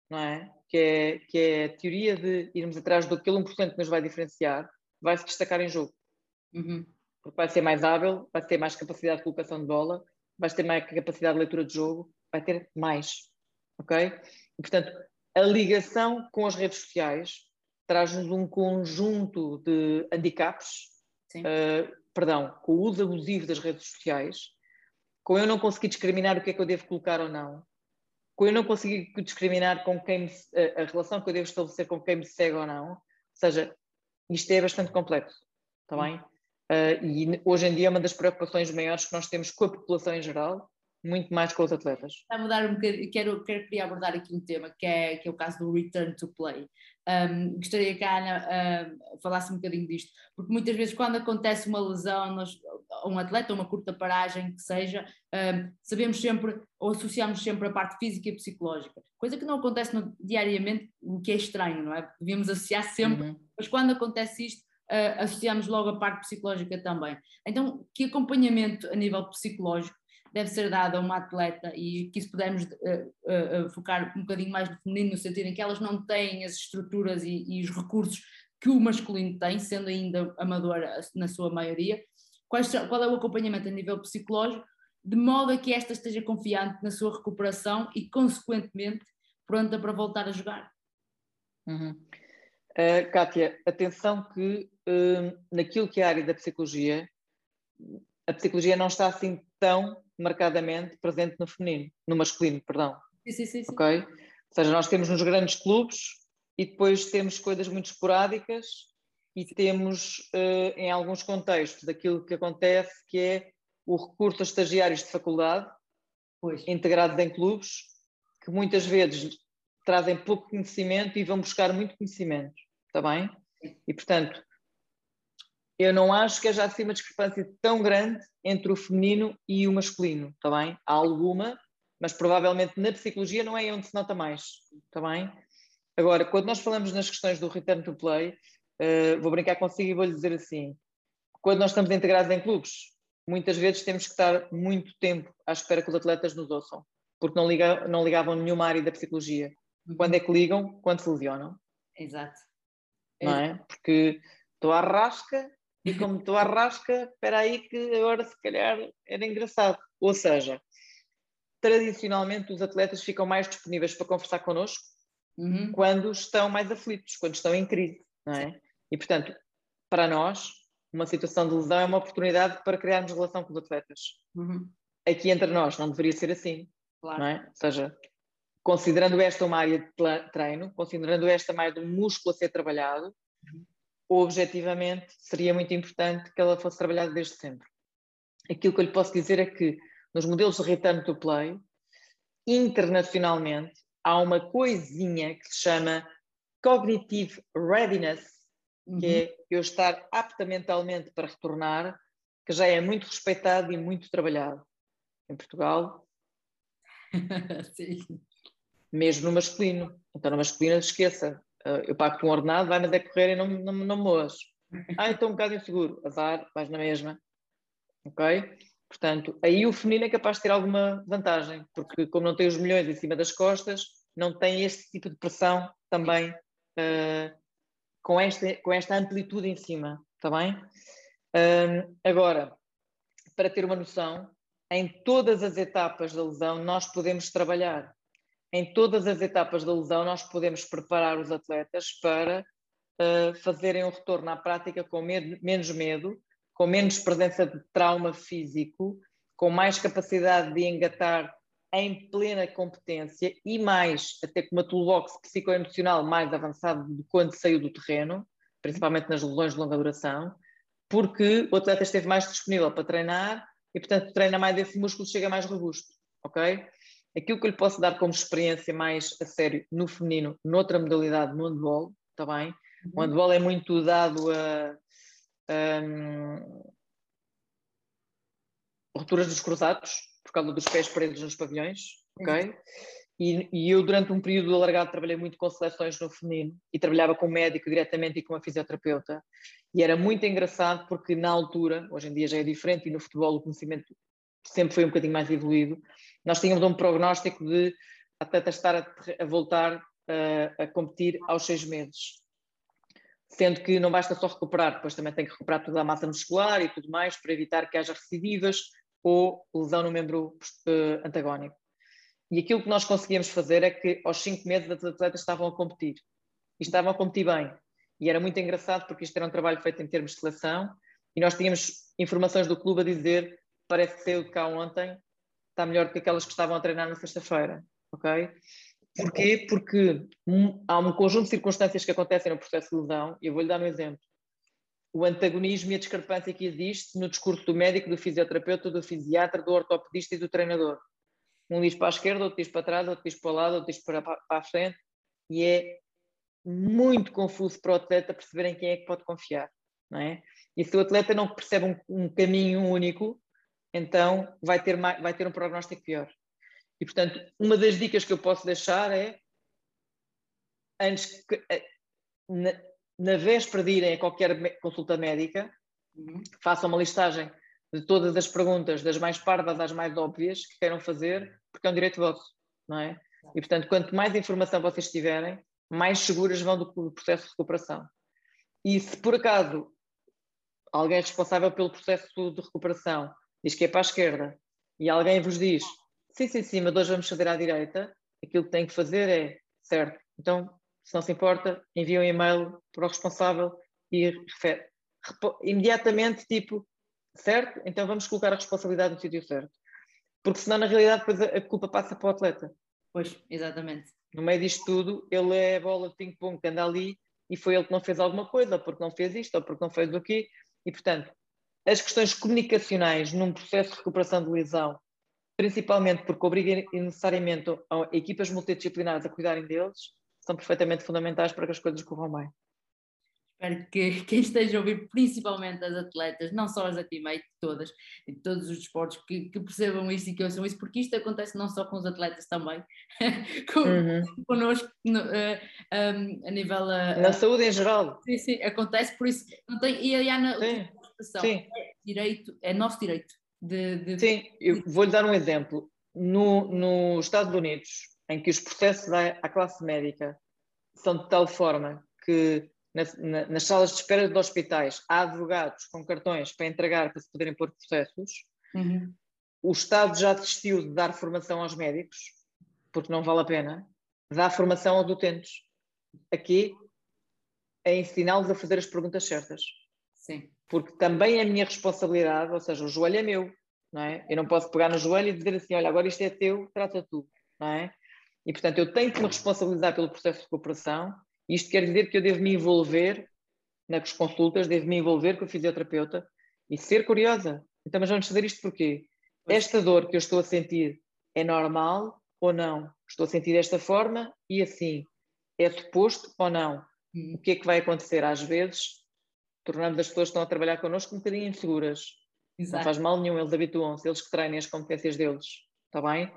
não é? Que, é? que é a teoria de irmos atrás do aquele 1% que nos vai diferenciar, vai se destacar em jogo. Uhum. Porque vai ser mais hábil, vai ter mais capacidade de colocação de bola, vai ter mais capacidade de leitura de jogo, vai ter mais. Ok? E, portanto, a ligação com as redes sociais traz-nos um conjunto de handicaps, uh, perdão, com o uso abusivo das redes sociais, com eu não conseguir discriminar o que é que eu devo colocar ou não, com eu não conseguir discriminar com quem me, a, a, relação que eu devo estabelecer com quem me segue ou não, ou seja, isto é bastante complexo, está bem? Uh, e hoje em dia é uma das preocupações maiores que nós temos com a população em geral, muito mais com os atletas. A mudar um quero, quero queria abordar aqui um tema que é, que é o caso do return to play. Um, gostaria que a Ana falasse um bocadinho disto, porque muitas vezes quando acontece uma lesão, nós, um atleta, uma curta paragem, que seja, um, sabemos sempre ou associamos sempre a parte física e psicológica, coisa que não acontece no, diariamente, o que é estranho, não é? Devíamos associar sempre, uhum. mas quando acontece isto, uh, associamos logo a parte psicológica também. Então, que acompanhamento a nível psicológico deve ser dado a uma atleta e que se pudermos uh, uh, focar um bocadinho mais no feminino, no sentido em que elas não têm as estruturas e, e os recursos que o masculino tem, sendo ainda amadora na sua maioria, Quais, qual é o acompanhamento a nível psicológico, de modo a que esta esteja confiante na sua recuperação e, consequentemente, pronta para voltar a jogar? Uhum. Uh, Kátia, atenção que uh, naquilo que é a área da psicologia, a psicologia não está assim tão marcadamente presente no feminino, no masculino, perdão. Sim, sim, sim. Ok? Ou seja, nós temos nos grandes clubes e depois temos coisas muito esporádicas e temos, uh, em alguns contextos, aquilo que acontece que é o recurso a estagiários de faculdade, pois. integrados em clubes, que muitas vezes trazem pouco conhecimento e vão buscar muito conhecimento, está bem? E portanto, eu não acho que haja assim uma discrepância tão grande entre o feminino e o masculino, está bem? Há alguma, mas provavelmente na psicologia não é onde se nota mais, está bem? Agora, quando nós falamos nas questões do return to play, uh, vou brincar consigo e vou-lhe dizer assim: quando nós estamos integrados em clubes, muitas vezes temos que estar muito tempo à espera que os atletas nos ouçam, porque não, liga, não ligavam nenhuma área da psicologia. Uhum. Quando é que ligam? Quando se lesionam. Exato. Não é? Porque estou à rasca e como estou à rasca, espera aí que agora se calhar era engraçado. Ou seja, tradicionalmente os atletas ficam mais disponíveis para conversar connosco uhum. quando estão mais aflitos, quando estão em crise, não é? E portanto, para nós, uma situação de lesão é uma oportunidade para criarmos relação com os atletas. Uhum. Aqui entre nós não deveria ser assim, claro. é? Ou seja, considerando esta uma área de treino, considerando esta mais um músculo a ser trabalhado, uhum. objetivamente seria muito importante que ela fosse trabalhada desde sempre. Aquilo que eu lhe posso dizer é que nos modelos de return to play, internacionalmente, há uma coisinha que se chama cognitive readiness, uhum. que é eu estar apta mentalmente para retornar, que já é muito respeitado e muito trabalhado. Em Portugal, *laughs* Sim mesmo no masculino. Então, no masculino, esqueça, uh, eu pago-te um ordenado, vai-me decorrer e não, não, não moas. Ah, estou um bocado inseguro, azar, vais na mesma. Ok? Portanto, aí o feminino é capaz de ter alguma vantagem, porque como não tem os milhões em cima das costas, não tem este tipo de pressão também uh, com, esta, com esta amplitude em cima, está bem? Uh, agora, para ter uma noção, em todas as etapas da lesão nós podemos trabalhar em todas as etapas da lesão, nós podemos preparar os atletas para uh, fazerem um retorno à prática com medo, menos medo, com menos presença de trauma físico, com mais capacidade de engatar em plena competência e mais, até com uma toolbox psicoemocional mais avançada do quando saiu do terreno, principalmente nas lesões de longa duração, porque o atleta esteve mais disponível para treinar e, portanto, treina mais esse músculo, chega mais robusto, ok? Aquilo que eu lhe posso dar como experiência mais a sério no feminino, noutra modalidade, no handball, está bem? Uhum. O handball é muito dado a, a um, rupturas dos cruzados, por causa dos pés presos nos pavilhões, ok? Uhum. E, e, eu, durante um período alargado, trabalhei muito com seleções no feminino e trabalhava com um médico diretamente e com uma fisioterapeuta. E era muito engraçado porque, na altura, hoje em dia já é diferente, e no futebol o conhecimento sempre foi um bocadinho mais evoluído, nós tínhamos um prognóstico de atleta estar a, a voltar a, a competir aos seis meses. Sendo que não basta só recuperar, depois também tem que recuperar toda a massa muscular e tudo mais para evitar que haja recidivas ou lesão no membro uh, antagónico. E aquilo que nós conseguíamos fazer é que aos cinco meses os atletas estavam a competir. E estavam a competir bem. E era muito engraçado porque isto era um trabalho feito em termos de seleção e nós tínhamos informações do clube a dizer parece que saiu de cá ontem, está melhor do que aquelas que estavam a treinar na sexta-feira, ok? Porquê? Porque um, há um conjunto de circunstâncias que acontecem no processo de lesão, e eu vou-lhe dar um exemplo. O antagonismo e a discrepância que existe no discurso do médico, do fisioterapeuta, do fisiatra, do ortopedista e do treinador. Um diz para a esquerda, outro diz para trás, outro diz para o lado, outro diz para, para a frente, e é muito confuso para o atleta perceber em quem é que pode confiar, não é? E se o atleta não percebe um, um caminho único, então vai ter, vai ter um prognóstico pior. E, portanto, uma das dicas que eu posso deixar é, antes que, eh, na véspera de irem a qualquer consulta médica, uhum. façam uma listagem de todas as perguntas, das mais parvas às mais óbvias, que queiram fazer, porque é um direito vosso, não é? E, portanto, quanto mais informação vocês tiverem, mais seguras vão do processo de recuperação. E se por acaso alguém responsável pelo processo de recuperação diz que é para a esquerda, e alguém vos diz, sim, sim, sim, mas hoje vamos fazer à direita, aquilo que tem que fazer é, certo, então, se não se importa, envia um e-mail para o responsável e refere. Imediatamente, tipo, certo, então vamos colocar a responsabilidade no sítio certo. Porque senão, na realidade, depois a culpa passa para o atleta. Pois, exatamente. No meio disto tudo, ele é a bola de ping-pong que anda ali e foi ele que não fez alguma coisa, ou porque não fez isto, ou porque não fez o quê. E, portanto, as questões comunicacionais num processo de recuperação de lesão, principalmente porque obriga necessariamente a equipas multidisciplinares a cuidarem deles, são perfeitamente fundamentais para que as coisas corram bem. Espero que *laughs* quem esteja a ouvir, principalmente as atletas, não só as da teammate, todas, de todos os esportes, que, que, percebam isto e que ouçam isso, porque isto acontece não só com os atletas também, *laughs* com, uhum. connosco no, uh, um, a nível. Uh, Na saúde em geral. Sim, sim, acontece, por isso. Não tem, e a Ana, sim, sim. É, direito, é nosso direito. De, de... Sim, eu vou-lhe dar um exemplo. No, nos Estados Unidos, em que os processos à, à classe médica são de tal forma que na, na, nas salas de espera de hospitais há advogados com cartões para entregar para se poderem pôr processos, uhum. o Estado já desistiu de dar formação aos médicos, porque não vale a pena, dá formação aos utentes. Aqui é ensiná-los a fazer as perguntas certas. Sim. Porque também é a minha responsabilidade, ou seja, o joelho é meu, não é? Eu não posso pegar no joelho e dizer assim, olha, agora isto é teu, trata tu, não é? E, portanto, eu tenho que me responsabilizar pelo processo de cooperação isto quer dizer que eu devo me envolver nas consultas, devo me envolver com o fisioterapeuta e ser curiosa. Então, mas vamos fazer isto porquê? Esta dor que eu estou a sentir é normal ou não? Estou a sentir desta forma e assim. É suposto ou não? Hum. O que é que vai acontecer? Às vezes, tornamos as pessoas que estão a trabalhar connosco um bocadinho inseguras. Exato. Não faz mal nenhum, eles habituam-se, eles que treinem as competências deles. Está bem?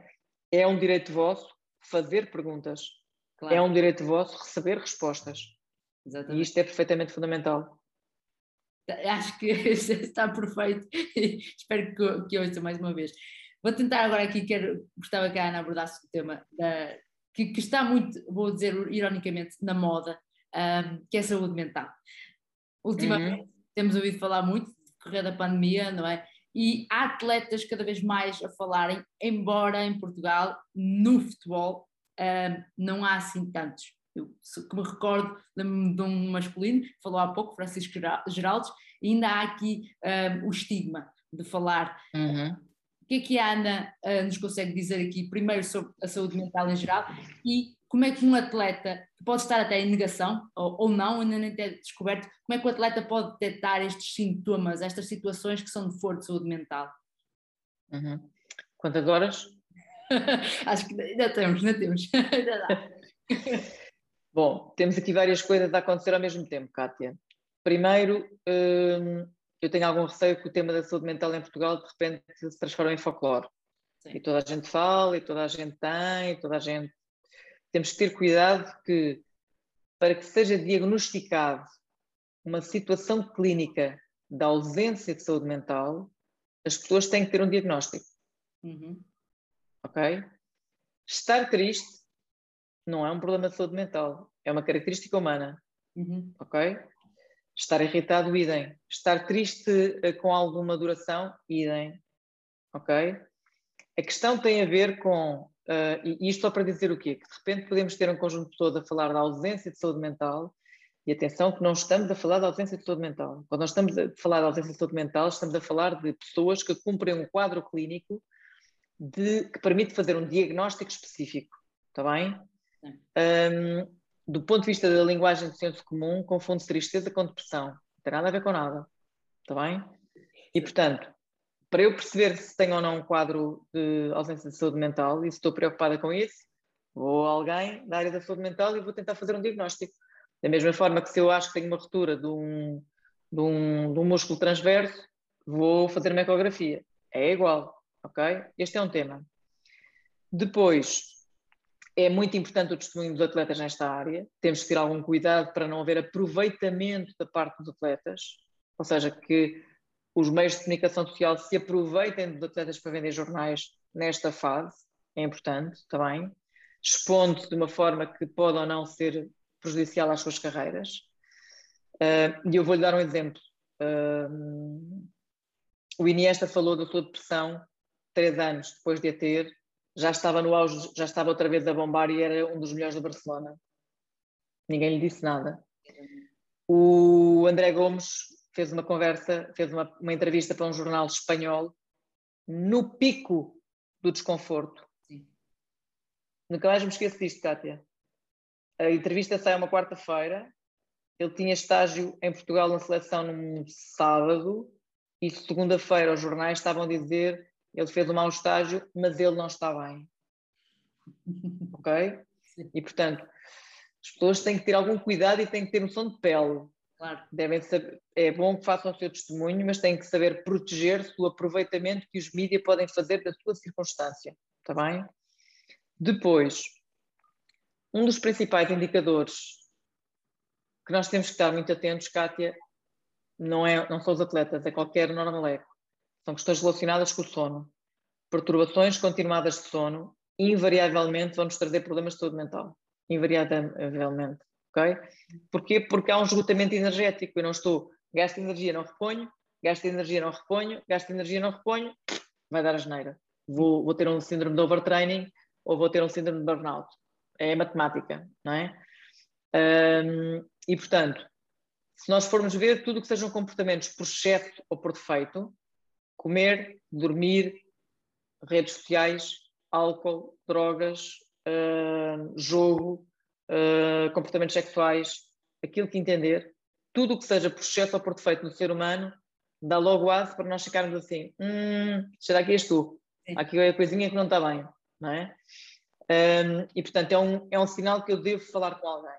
É um direito vosso fazer perguntas. Claro. É um direito vosso receber respostas. Exatamente. E isto é perfeitamente fundamental. Acho que *laughs* está perfeito. *laughs* Espero que, que ouça mais uma vez. Vou tentar agora aqui, quero, gostava que a Ana abordasse o tema da, que, que, está muito, vou dizer ironicamente, na moda, um, que é a saúde mental. Ultimamente uhum. temos ouvido falar muito de correr da pandemia, não é? E há atletas cada vez mais a falarem, embora em Portugal, no futebol, uh, não há assim tantos. Eu que me recordo de um masculino, falou há pouco, Francisco Geraldes, e ainda há aqui o estigma de falar. Uhum. O que é que a Ana uh, nos consegue dizer aqui, primeiro sobre a saúde mental em geral e como é que um atleta, que pode estar até em negação ou, ou não, ainda nem ter descoberto, como é que o atleta pode detectar estes sintomas, estas situações que são de foro de saúde mental? Uhum. Quantas horas? *laughs* Acho que ainda temos, ainda temos. *laughs* ainda dá. *laughs* Bom, temos aqui várias coisas a acontecer ao mesmo tempo, Kátia. Primeiro, hum, eu tenho algum receio que o tema da saúde mental em Portugal de repente se transforme em folclore. Sim. E toda a gente fala, e toda a gente tem, e toda a gente. Temos que ter cuidado que, para que seja diagnosticado uma situação clínica da ausência de saúde mental, as pessoas têm que ter um diagnóstico. Uhum ok? Estar triste não é um problema de saúde mental, é uma característica humana, uhum. ok? Estar irritado, idem. Estar triste eh, com alguma duração, idem, ok? A questão tem a ver com, uh, e isto só para dizer o quê? Que de repente podemos ter um conjunto todo a falar da ausência de saúde mental, e atenção que não estamos a falar da ausência de saúde mental. Quando nós estamos a falar da ausência de saúde mental, estamos a falar de pessoas que cumprem um quadro clínico de, que permite fazer um diagnóstico específico, está bem? Um, do ponto de vista da linguagem de senso comum, confunde tristeza com depressão. Não tem nada a ver com nada, está bem? E, portanto, para eu perceber se tenho ou não um quadro de ausência de saúde mental e se estou preocupada com isso, vou a alguém da área da saúde mental e vou tentar fazer um diagnóstico. Da mesma forma que se eu acho que tenho uma ruptura de um, de um, de um músculo transverso, vou fazer uma ecografia. É igual ok? Este é um tema. Depois, é muito importante o testemunho dos atletas nesta área, temos que ter algum cuidado para não haver aproveitamento da parte dos atletas, ou seja, que os meios de comunicação social se aproveitem dos atletas para vender jornais nesta fase, é importante também, expondo de uma forma que pode ou não ser prejudicial às suas carreiras. Uh, e eu vou-lhe dar um exemplo. Uh, o Iniesta falou da sua depressão três anos depois de a ter, já estava no auge, já estava outra vez a bombar e era um dos melhores da Barcelona. Ninguém lhe disse nada. O André Gomes fez uma conversa, fez uma, uma entrevista para um jornal espanhol no pico do desconforto. Sim. Nunca mais me esqueço disto, Kátia. A entrevista sai uma quarta-feira. Ele tinha estágio em Portugal na seleção num sábado e segunda-feira os jornais estavam a dizer ele fez um mau estágio, mas ele não está bem. ok? E portanto, as pessoas têm que ter algum cuidado e têm que ter noção de pele. Claro. Devem saber, é bom que façam o seu testemunho, mas têm que saber proteger-se do aproveitamento que os mídias podem fazer da sua circunstância. Está bem? Depois, um dos principais indicadores que nós temos que estar muito atentos, Kátia, não, é, não são os atletas, é qualquer normaleco. São questões relacionadas com o sono. Perturbações continuadas de sono invariavelmente vão nos trazer problemas de saúde mental. Invariavelmente. Ok? Porquê? Porque há um esgotamento energético. Eu não estou, gasto energia, não reponho, gasto energia, não reponho, gasto energia, não reponho, vai dar a geneira. Vou, vou ter um síndrome de overtraining ou vou ter um síndrome de burnout. É matemática, não é? Um, e, portanto, se nós formos ver tudo o que sejam comportamentos por excesso ou por defeito, comer, dormir, redes sociais, álcool, drogas, uh, jogo, uh, comportamentos sexuais, aquilo que entender, tudo o que seja por excesso ou por defeito no ser humano, dá logo aço para nós ficarmos assim, hum, será que és tu? Aqui é a coisinha que não está bem, não é? Um, e portanto é um, é um sinal que eu devo falar com alguém.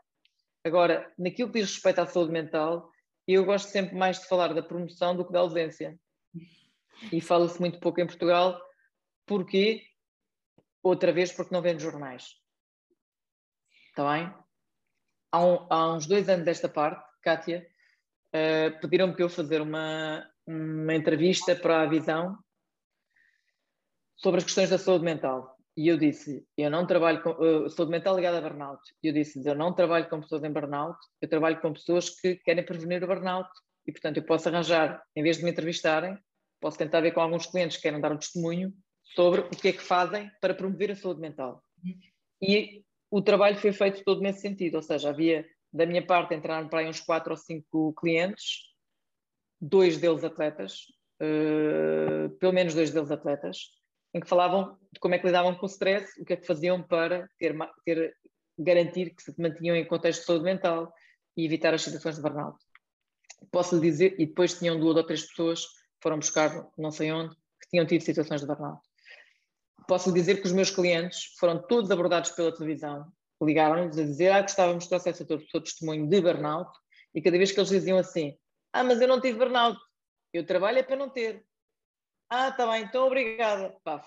Agora, naquilo que diz respeito à saúde mental, eu gosto sempre mais de falar da promoção do que da ausência. E fala-se muito pouco em Portugal. Porquê? Outra vez, porque não vende jornais. Está bem? Há, um, há, uns dois anos desta parte, Kátia, uh, pediram-me para eu fazer uma, uma entrevista para a Visão sobre as questões da saúde mental. E eu disse, eu não trabalho com, uh, saúde mental ligada a burnout. E eu disse, eu não trabalho com pessoas em burnout, eu trabalho com pessoas que querem prevenir o burnout. E, portanto, eu posso arranjar, em vez de me entrevistarem, posso tentar ver com alguns clientes que querem dar um testemunho sobre o que é que fazem para promover a saúde mental. E o trabalho foi feito todo nesse sentido, ou seja, havia, da minha parte, entraram para aí uns quatro ou cinco clientes, dois deles atletas, uh, pelo menos dois deles atletas, em que falavam de como é que lidavam com o stress, o que é que faziam para ter, ter, garantir que se mantinham em contexto de saúde mental e evitar as situações de burnout. Posso lhe dizer, e depois tinham duas ou três pessoas, foram buscar não sei onde, que tinham tido situações de burnout. Posso dizer que os meus clientes foram todos abordados pela televisão, ligaram-nos a dizer, ah, gostávamos que trouxesse o seu testemunho de burnout, e cada vez que eles diziam assim, ah, mas eu não tive burnout, eu trabalho é para não ter. Ah, está bem, então obrigada. Paf.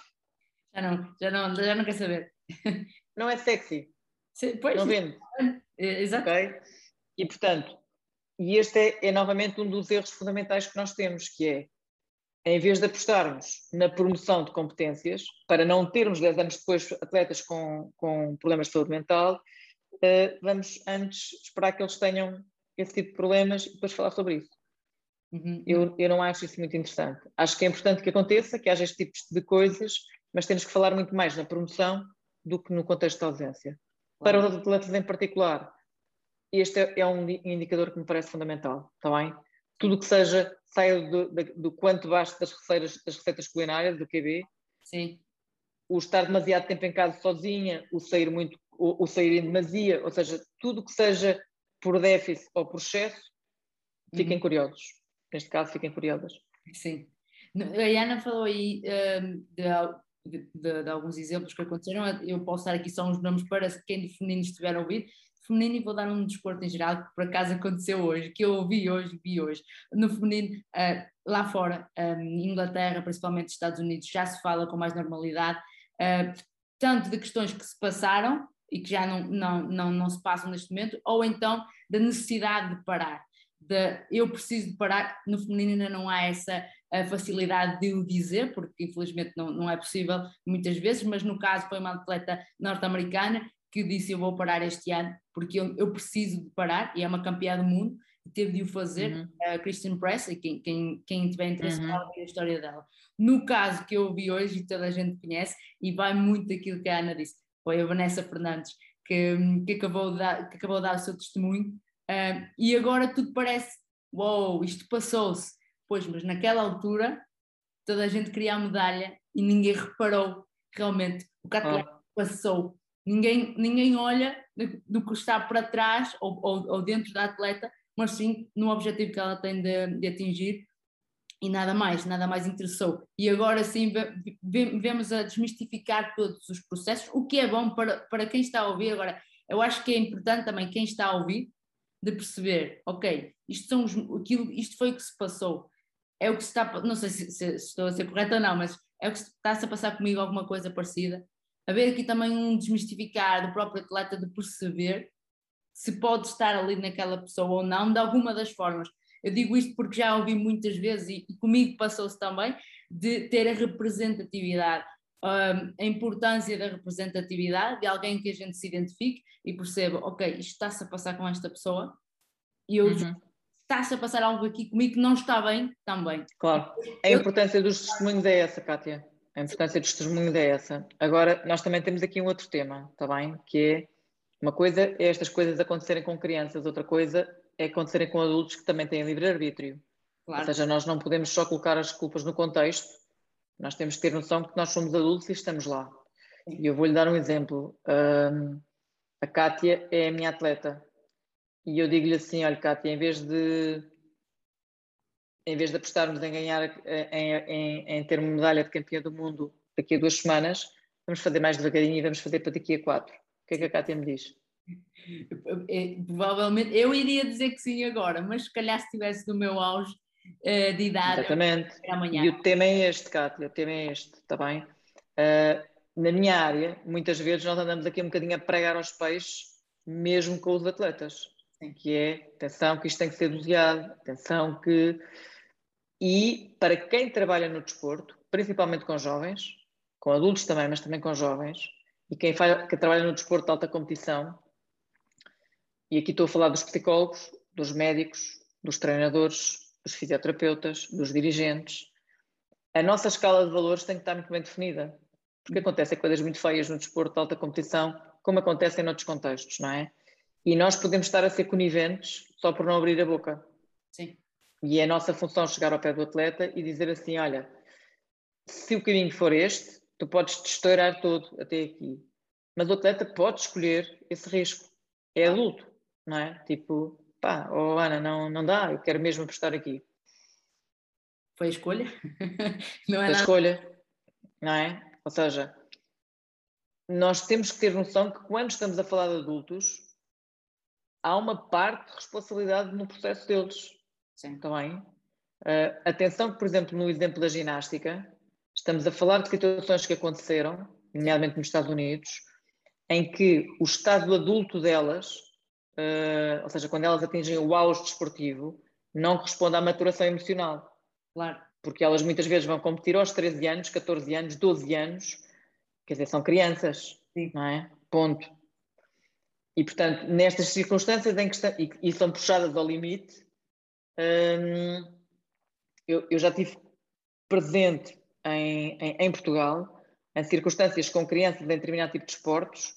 Já não, já não, já não quer saber. *laughs* Não é sexy. Sim, pois. Não vende. *laughs* É, exato. Okay? E portanto, e este é, é novamente um dos erros fundamentais que nós temos, que é em vez de apostarmos na promoção de competências, para não termos 10 anos depois atletas com, com problemas de saúde mental, uh, vamos antes esperar que eles tenham esse tipo de problemas e depois falar sobre isso. Uhum. Eu, eu não acho isso muito interessante. Acho que é importante que aconteça, que haja este tipo de coisas, mas temos que falar muito mais na promoção do que no contexto de ausência. Para os atletas em particular, este é, é um indicador que me parece fundamental, está bem? Tudo que seja, saia do, do, do quanto basta das receitas, das receitas culinárias, do QB. Sim. O estar demasiado tempo em casa sozinha, o sair muito, o, o sair em demasia, ou seja, tudo que seja por déficit ou por excesso, fiquem uhum. curiosos neste caso, fiquem curiosas. Sim. A Ana falou aí um, de, de, de, alguns exemplos que aconteceram. Eu posso dar aqui só uns nomes para quem de feminino estiver a ouvir. Feminino, e vou dar um desporto em geral que por acaso aconteceu hoje, que eu ouvi hoje, vi hoje. No feminino, uh, lá fora, um, Inglaterra, principalmente Estados Unidos, já se fala com mais normalidade, uh, tanto de questões que se passaram e que já não, não, não, não se passam neste momento, ou então da necessidade de parar de eu preciso de parar, no feminino ainda não há essa facilidade de o dizer, porque infelizmente não, não é possível muitas vezes, mas no caso foi uma atleta norte-americana que disse eu vou parar este ano porque eu, eu preciso de parar e é uma campeã do mundo e teve de o fazer, uhum. a Christian Press, quem, quem, quem tiver interesse uhum. a história dela. No caso que eu ouvi hoje e toda a gente conhece e vai muito daquilo que a Ana disse, foi a Vanessa Fernandes que, que, acabou, de dar, que acabou de dar o seu testemunho Uh, e agora tudo parece, uou, wow, isto passou-se. Pois, mas naquela altura toda a gente queria a medalha e ninguém reparou realmente o que atleta oh. passou. Ninguém, ninguém olha do que está para trás ou, ou, ou, dentro da atleta, mas sim no objetivo que ela tem de, de atingir. e nada mais, nada mais interessou. E agora sim vemos a desmistificar todos os processos, o que é bom para, para quem está a ouvir. Agora, eu acho que é importante também quem está a ouvir de perceber, ok, isto, são os, aquilo, isto foi o que se passou, é o que se está, não sei se, se, estou a ser correta ou não, mas é o que está-se a passar comigo alguma coisa parecida. Haver aqui também um desmistificar do próprio atleta de perceber se pode estar ali naquela pessoa ou não, de alguma das formas. Eu digo isto porque já ouvi muitas vezes e, e comigo passou-se também de ter a representatividade, um, a importância da representatividade de alguém que a gente se identifique e perceba, ok, isto está-se a passar com esta pessoa e eu uhum. está-se a passar algo aqui comigo que não está bem também. Claro, a importância dos testemunhos é essa, Kátia. A importância dos testemunhos é essa. Agora, nós também temos aqui um outro tema, está bem? Que é uma coisa é estas coisas acontecerem com crianças, outra coisa é acontecerem com adultos que também têm livre-arbítrio. Claro. Ou seja, nós não podemos só colocar as culpas no contexto, nós temos que ter noção que nós somos adultos e estamos lá. E eu vou-lhe dar um exemplo. Um, a Kátia é a minha atleta. E eu digo-lhe assim: olha, Kátia, em vez de em vez de apostarmos em ganhar em, em, em ter uma medalha de campeã do mundo daqui a duas semanas, vamos fazer mais devagarinho e vamos fazer para daqui a quatro. O que é que a Kátia me diz? É, provavelmente eu iria dizer que sim agora, mas se calhar se estivesse no meu auge uh, de idade. Exatamente. Amanhã. E o tema é este, Cátia, o tema é este, está bem? Uh, na minha área, muitas vezes nós andamos aqui um bocadinho a pregar aos peixes, mesmo com os atletas, sim. que é atenção que isto tem que ser doseado, atenção que. E para quem trabalha no desporto, principalmente com jovens, com adultos também, mas também com jovens, e quem, faz, trabalha no desporto de alta competição, e aqui estou a falar dos psicólogos, dos médicos, dos treinadores, dos fisioterapeutas, dos dirigentes. A nossa escala de valores tem que estar muito bem definida, porque acontecem coisas muito feias no desporto de alta competição, como acontecem noutros contextos, não é? E nós podemos estar a ser coniventes só por não abrir a boca. Sim. E é a nossa função chegar ao pé do atleta e dizer assim: olha, se o caminho for este, tu podes te estourar todo até aqui. Mas o atleta pode escolher esse risco. É adulto não é? Tipo, pá, oh Ana, não, não dá, eu quero mesmo apostar aqui. Foi a escolha? *laughs* não é Foi a escolha, não é? Ou seja, nós temos que ter noção que quando estamos a falar de adultos, há uma parte de responsabilidade no processo deles. Sim. Também. Uh, atenção que, por exemplo, no exemplo da ginástica, estamos a falar de situações que aconteceram, nomeadamente nos Estados Unidos, em que o estado adulto delas uh, ou seja, quando elas atingem o auge desportivo, não corresponde à maturação emocional. Claro. Porque elas muitas vezes vão competir aos 13 anos, 14 anos, 12 anos, quer dizer, são crianças, Sim. não é? Ponto. E, portanto, nestas circunstâncias em que estão, e, e são puxadas ao limite, hum, eu, eu, já tive presente em, em, em, Portugal, em circunstâncias com crianças em determinado tipo de esportes,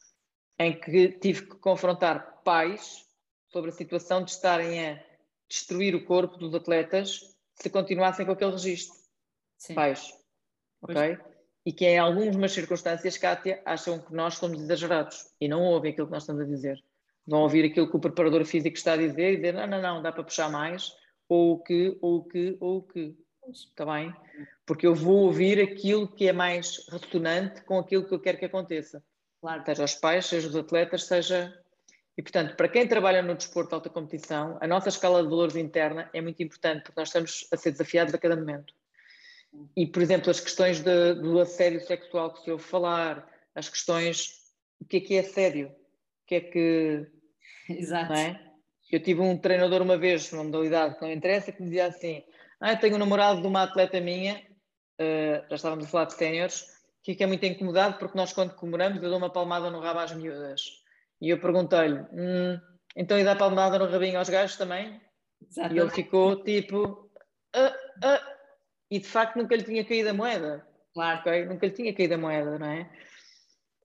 em que tive que confrontar pais sobre a situação de estarem a destruir o corpo dos atletas se continuassem com aquele registro. Sim. Pais. Ok? Pois. E que em algumas circunstâncias, Kátia, acham que nós somos exagerados e não ouvem aquilo que nós estamos a dizer. Vão ouvir aquilo que o preparador físico está a dizer e dizer: não, não, não, dá para puxar mais, ou o que, ou o que, ou o que. Está bem? Porque eu vou ouvir aquilo que é mais ressonante com aquilo que eu quero que aconteça. Claro. Seja os pais, seja os atletas, seja. E, portanto, para quem trabalha no desporto de alta competição, a nossa escala de valores interna é muito importante, porque nós estamos a ser desafiados a cada momento. E, por exemplo, as questões de, do assédio sexual que se ouve falar, as questões. O que é que é assédio? O que é que. *laughs* Exato. É? Eu tive um treinador uma vez, numa modalidade que não interessa, que me dizia assim: Ah, eu tenho um namorado de uma atleta minha, uh, já estávamos a falar de séniores, fica muito incomodado porque nós, quando comemoramos, eu dou uma palmada no rabo às miúdas. E eu perguntei-lhe, hum, então e dá palmada no rabinho aos gajos também? Exatamente. E ele ficou tipo, ah, ah, e de facto nunca lhe tinha caído a moeda. Claro. Okay? Nunca lhe tinha caído a moeda, não é?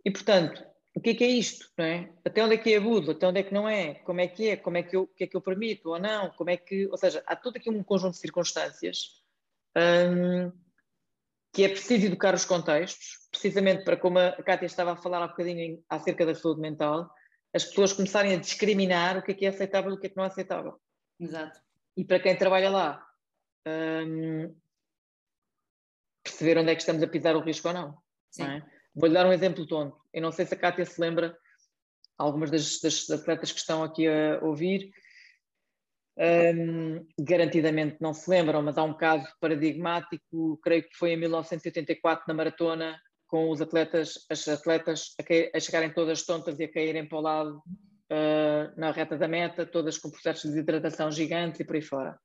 E portanto, o que é que é isto? Não é? Até onde é que é abuso? Até onde é que não é? Como é que é? Como é que eu, o que é que eu permito ou não? Como é que, ou seja, há todo aqui um conjunto de circunstâncias hum, que é preciso educar os contextos, precisamente para como a Cátia estava a falar há bocadinho acerca da saúde mental, as pessoas começarem a discriminar o que é que é aceitável e o que é que não é aceitável. Exato. E para quem trabalha lá, hum, perceber onde é que estamos a pisar o risco ou não. não é? Vou-lhe dar um exemplo tonto. Eu não sei se a Cátia se lembra, algumas das, das atletas que estão aqui a ouvir, um, garantidamente não se lembram, mas há um caso paradigmático, creio que foi em 1984 na maratona, com os atletas, as atletas a, a chegarem todas tontas e a caírem para o lado uh, na reta da meta, todas com processos de desidratação gigantes e por aí fora.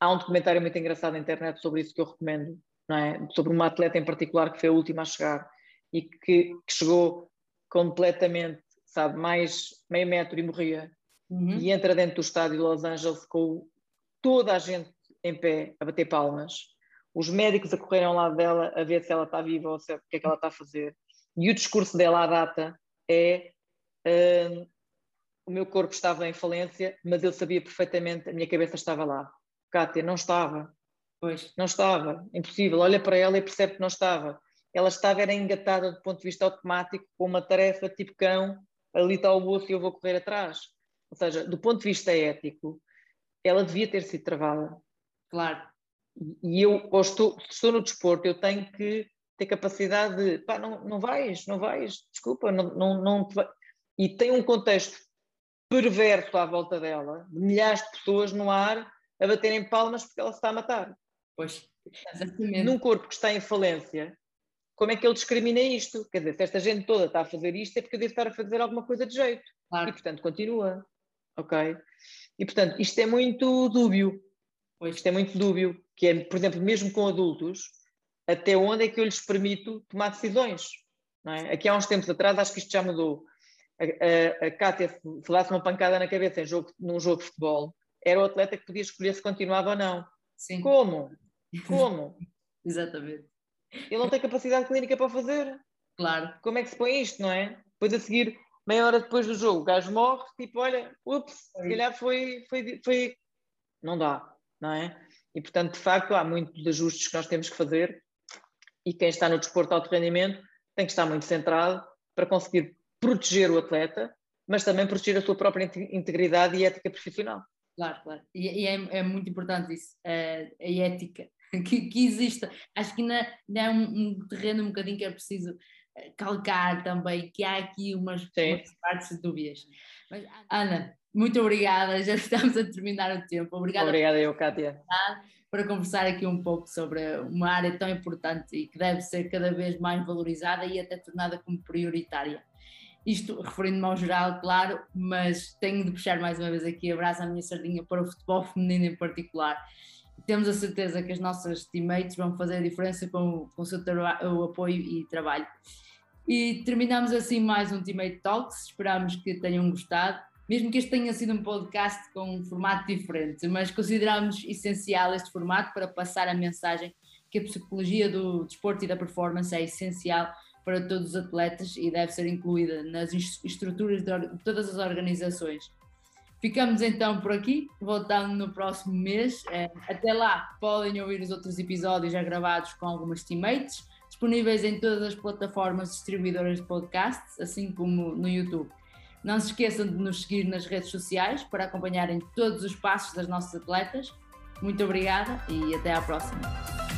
Há um documentário muito engraçado na internet sobre isso que eu recomendo, é? sobre uma atleta em particular que foi a última a chegar e que, que chegou completamente, sabe, mais meio metro e morria. Uhum. E entra dentro do estádio de Los Angeles com toda a gente em pé a bater palmas, os médicos a correrem ao lado dela a ver se ela está viva ou se, o que é que ela está a fazer. E o discurso dela à data é: uh, o meu corpo estava em falência, mas eu sabia perfeitamente, a minha cabeça estava lá. Kátia, não estava. Pois. Não estava, impossível. Olha para ela e percebe que não estava. Ela estava era engatada do ponto de vista automático com uma tarefa tipo cão, ali está o osso e eu vou correr atrás. Ou seja, do ponto de vista ético, ela devia ter sido travada. Claro. E eu, estou, estou no desporto, eu tenho que ter capacidade de, pá, não, não vais, não vais, desculpa, não, não, não vai. E tem um contexto perverso à volta dela, de milhares de pessoas no ar a baterem palmas porque ela se está a matar. Pois, exatamente. Num corpo que está em falência, como é que ele discrimina isto? Quer dizer, se esta gente toda está a fazer isto, é porque eu devo estar a fazer alguma coisa de jeito. Claro. E, portanto, continua. Ok? E, portanto, isto é muito dúbio. Pois. Isto é muito dúbio. Que é, por exemplo, mesmo com adultos, até onde é que eu lhes permito tomar decisões? É? Aqui há uns tempos atrás, acho que isto já mudou. A, a, a Cátia, se uma pancada na cabeça em jogo, num jogo de futebol, era o atleta que podia escolher se continuava ou não. Sim. Como? *laughs* Como? Exatamente. Ele não tem capacidade clínica para fazer. Claro. Como é que se põe isto, não é? Depois a seguir, meia hora depois do jogo, o gajo morre, tipo, olha, ups, se calhar foi, foi, foi. Não dá, não é? E portanto, de facto, há muitos ajustes que nós temos que fazer e quem está no desporto de alto rendimento tem que estar muito centrado para conseguir proteger o atleta, mas também proteger a sua própria integridade e ética profissional. Claro, claro. E, e é, é, muito importante isso, a, a ética *laughs* que, que exista. Acho que ainda, ainda é um, um, terreno um bocadinho que é preciso eh, calcar também, que há aqui umas, umas partes dúvidas. Mas, Ana, muito obrigada, *laughs* já estamos a terminar o tempo. Obrigada, obrigada eu, Kátia. Para conversar aqui um pouco sobre uma área tão importante e que deve ser cada vez mais valorizada e até tornada como prioritária. Isto referindo-me ao geral, claro, mas tenho de puxar mais uma vez aqui abraço à minha sardinha para o futebol feminino em particular. Temos a certeza que as nossas teammates vão fazer a diferença com, com o seu o apoio e trabalho. E terminamos assim mais um Teammate Talks. Esperamos que tenham gostado, mesmo que este tenha sido um podcast com um formato diferente, mas consideramos essencial este formato para passar a mensagem que a psicologia do desporto e da performance é essencial para todos os atletas e deve ser incluída nas estruturas de todas as organizações. Ficamos então por aqui, voltando no próximo mês. É, até lá, podem ouvir os outros episódios já gravados com algumas teammates, disponíveis em todas as plataformas distribuidoras de podcasts, assim como no YouTube. Não se esqueçam de nos seguir nas redes sociais para acompanharem todos os passos das nossas atletas. Muito obrigada e até à próxima.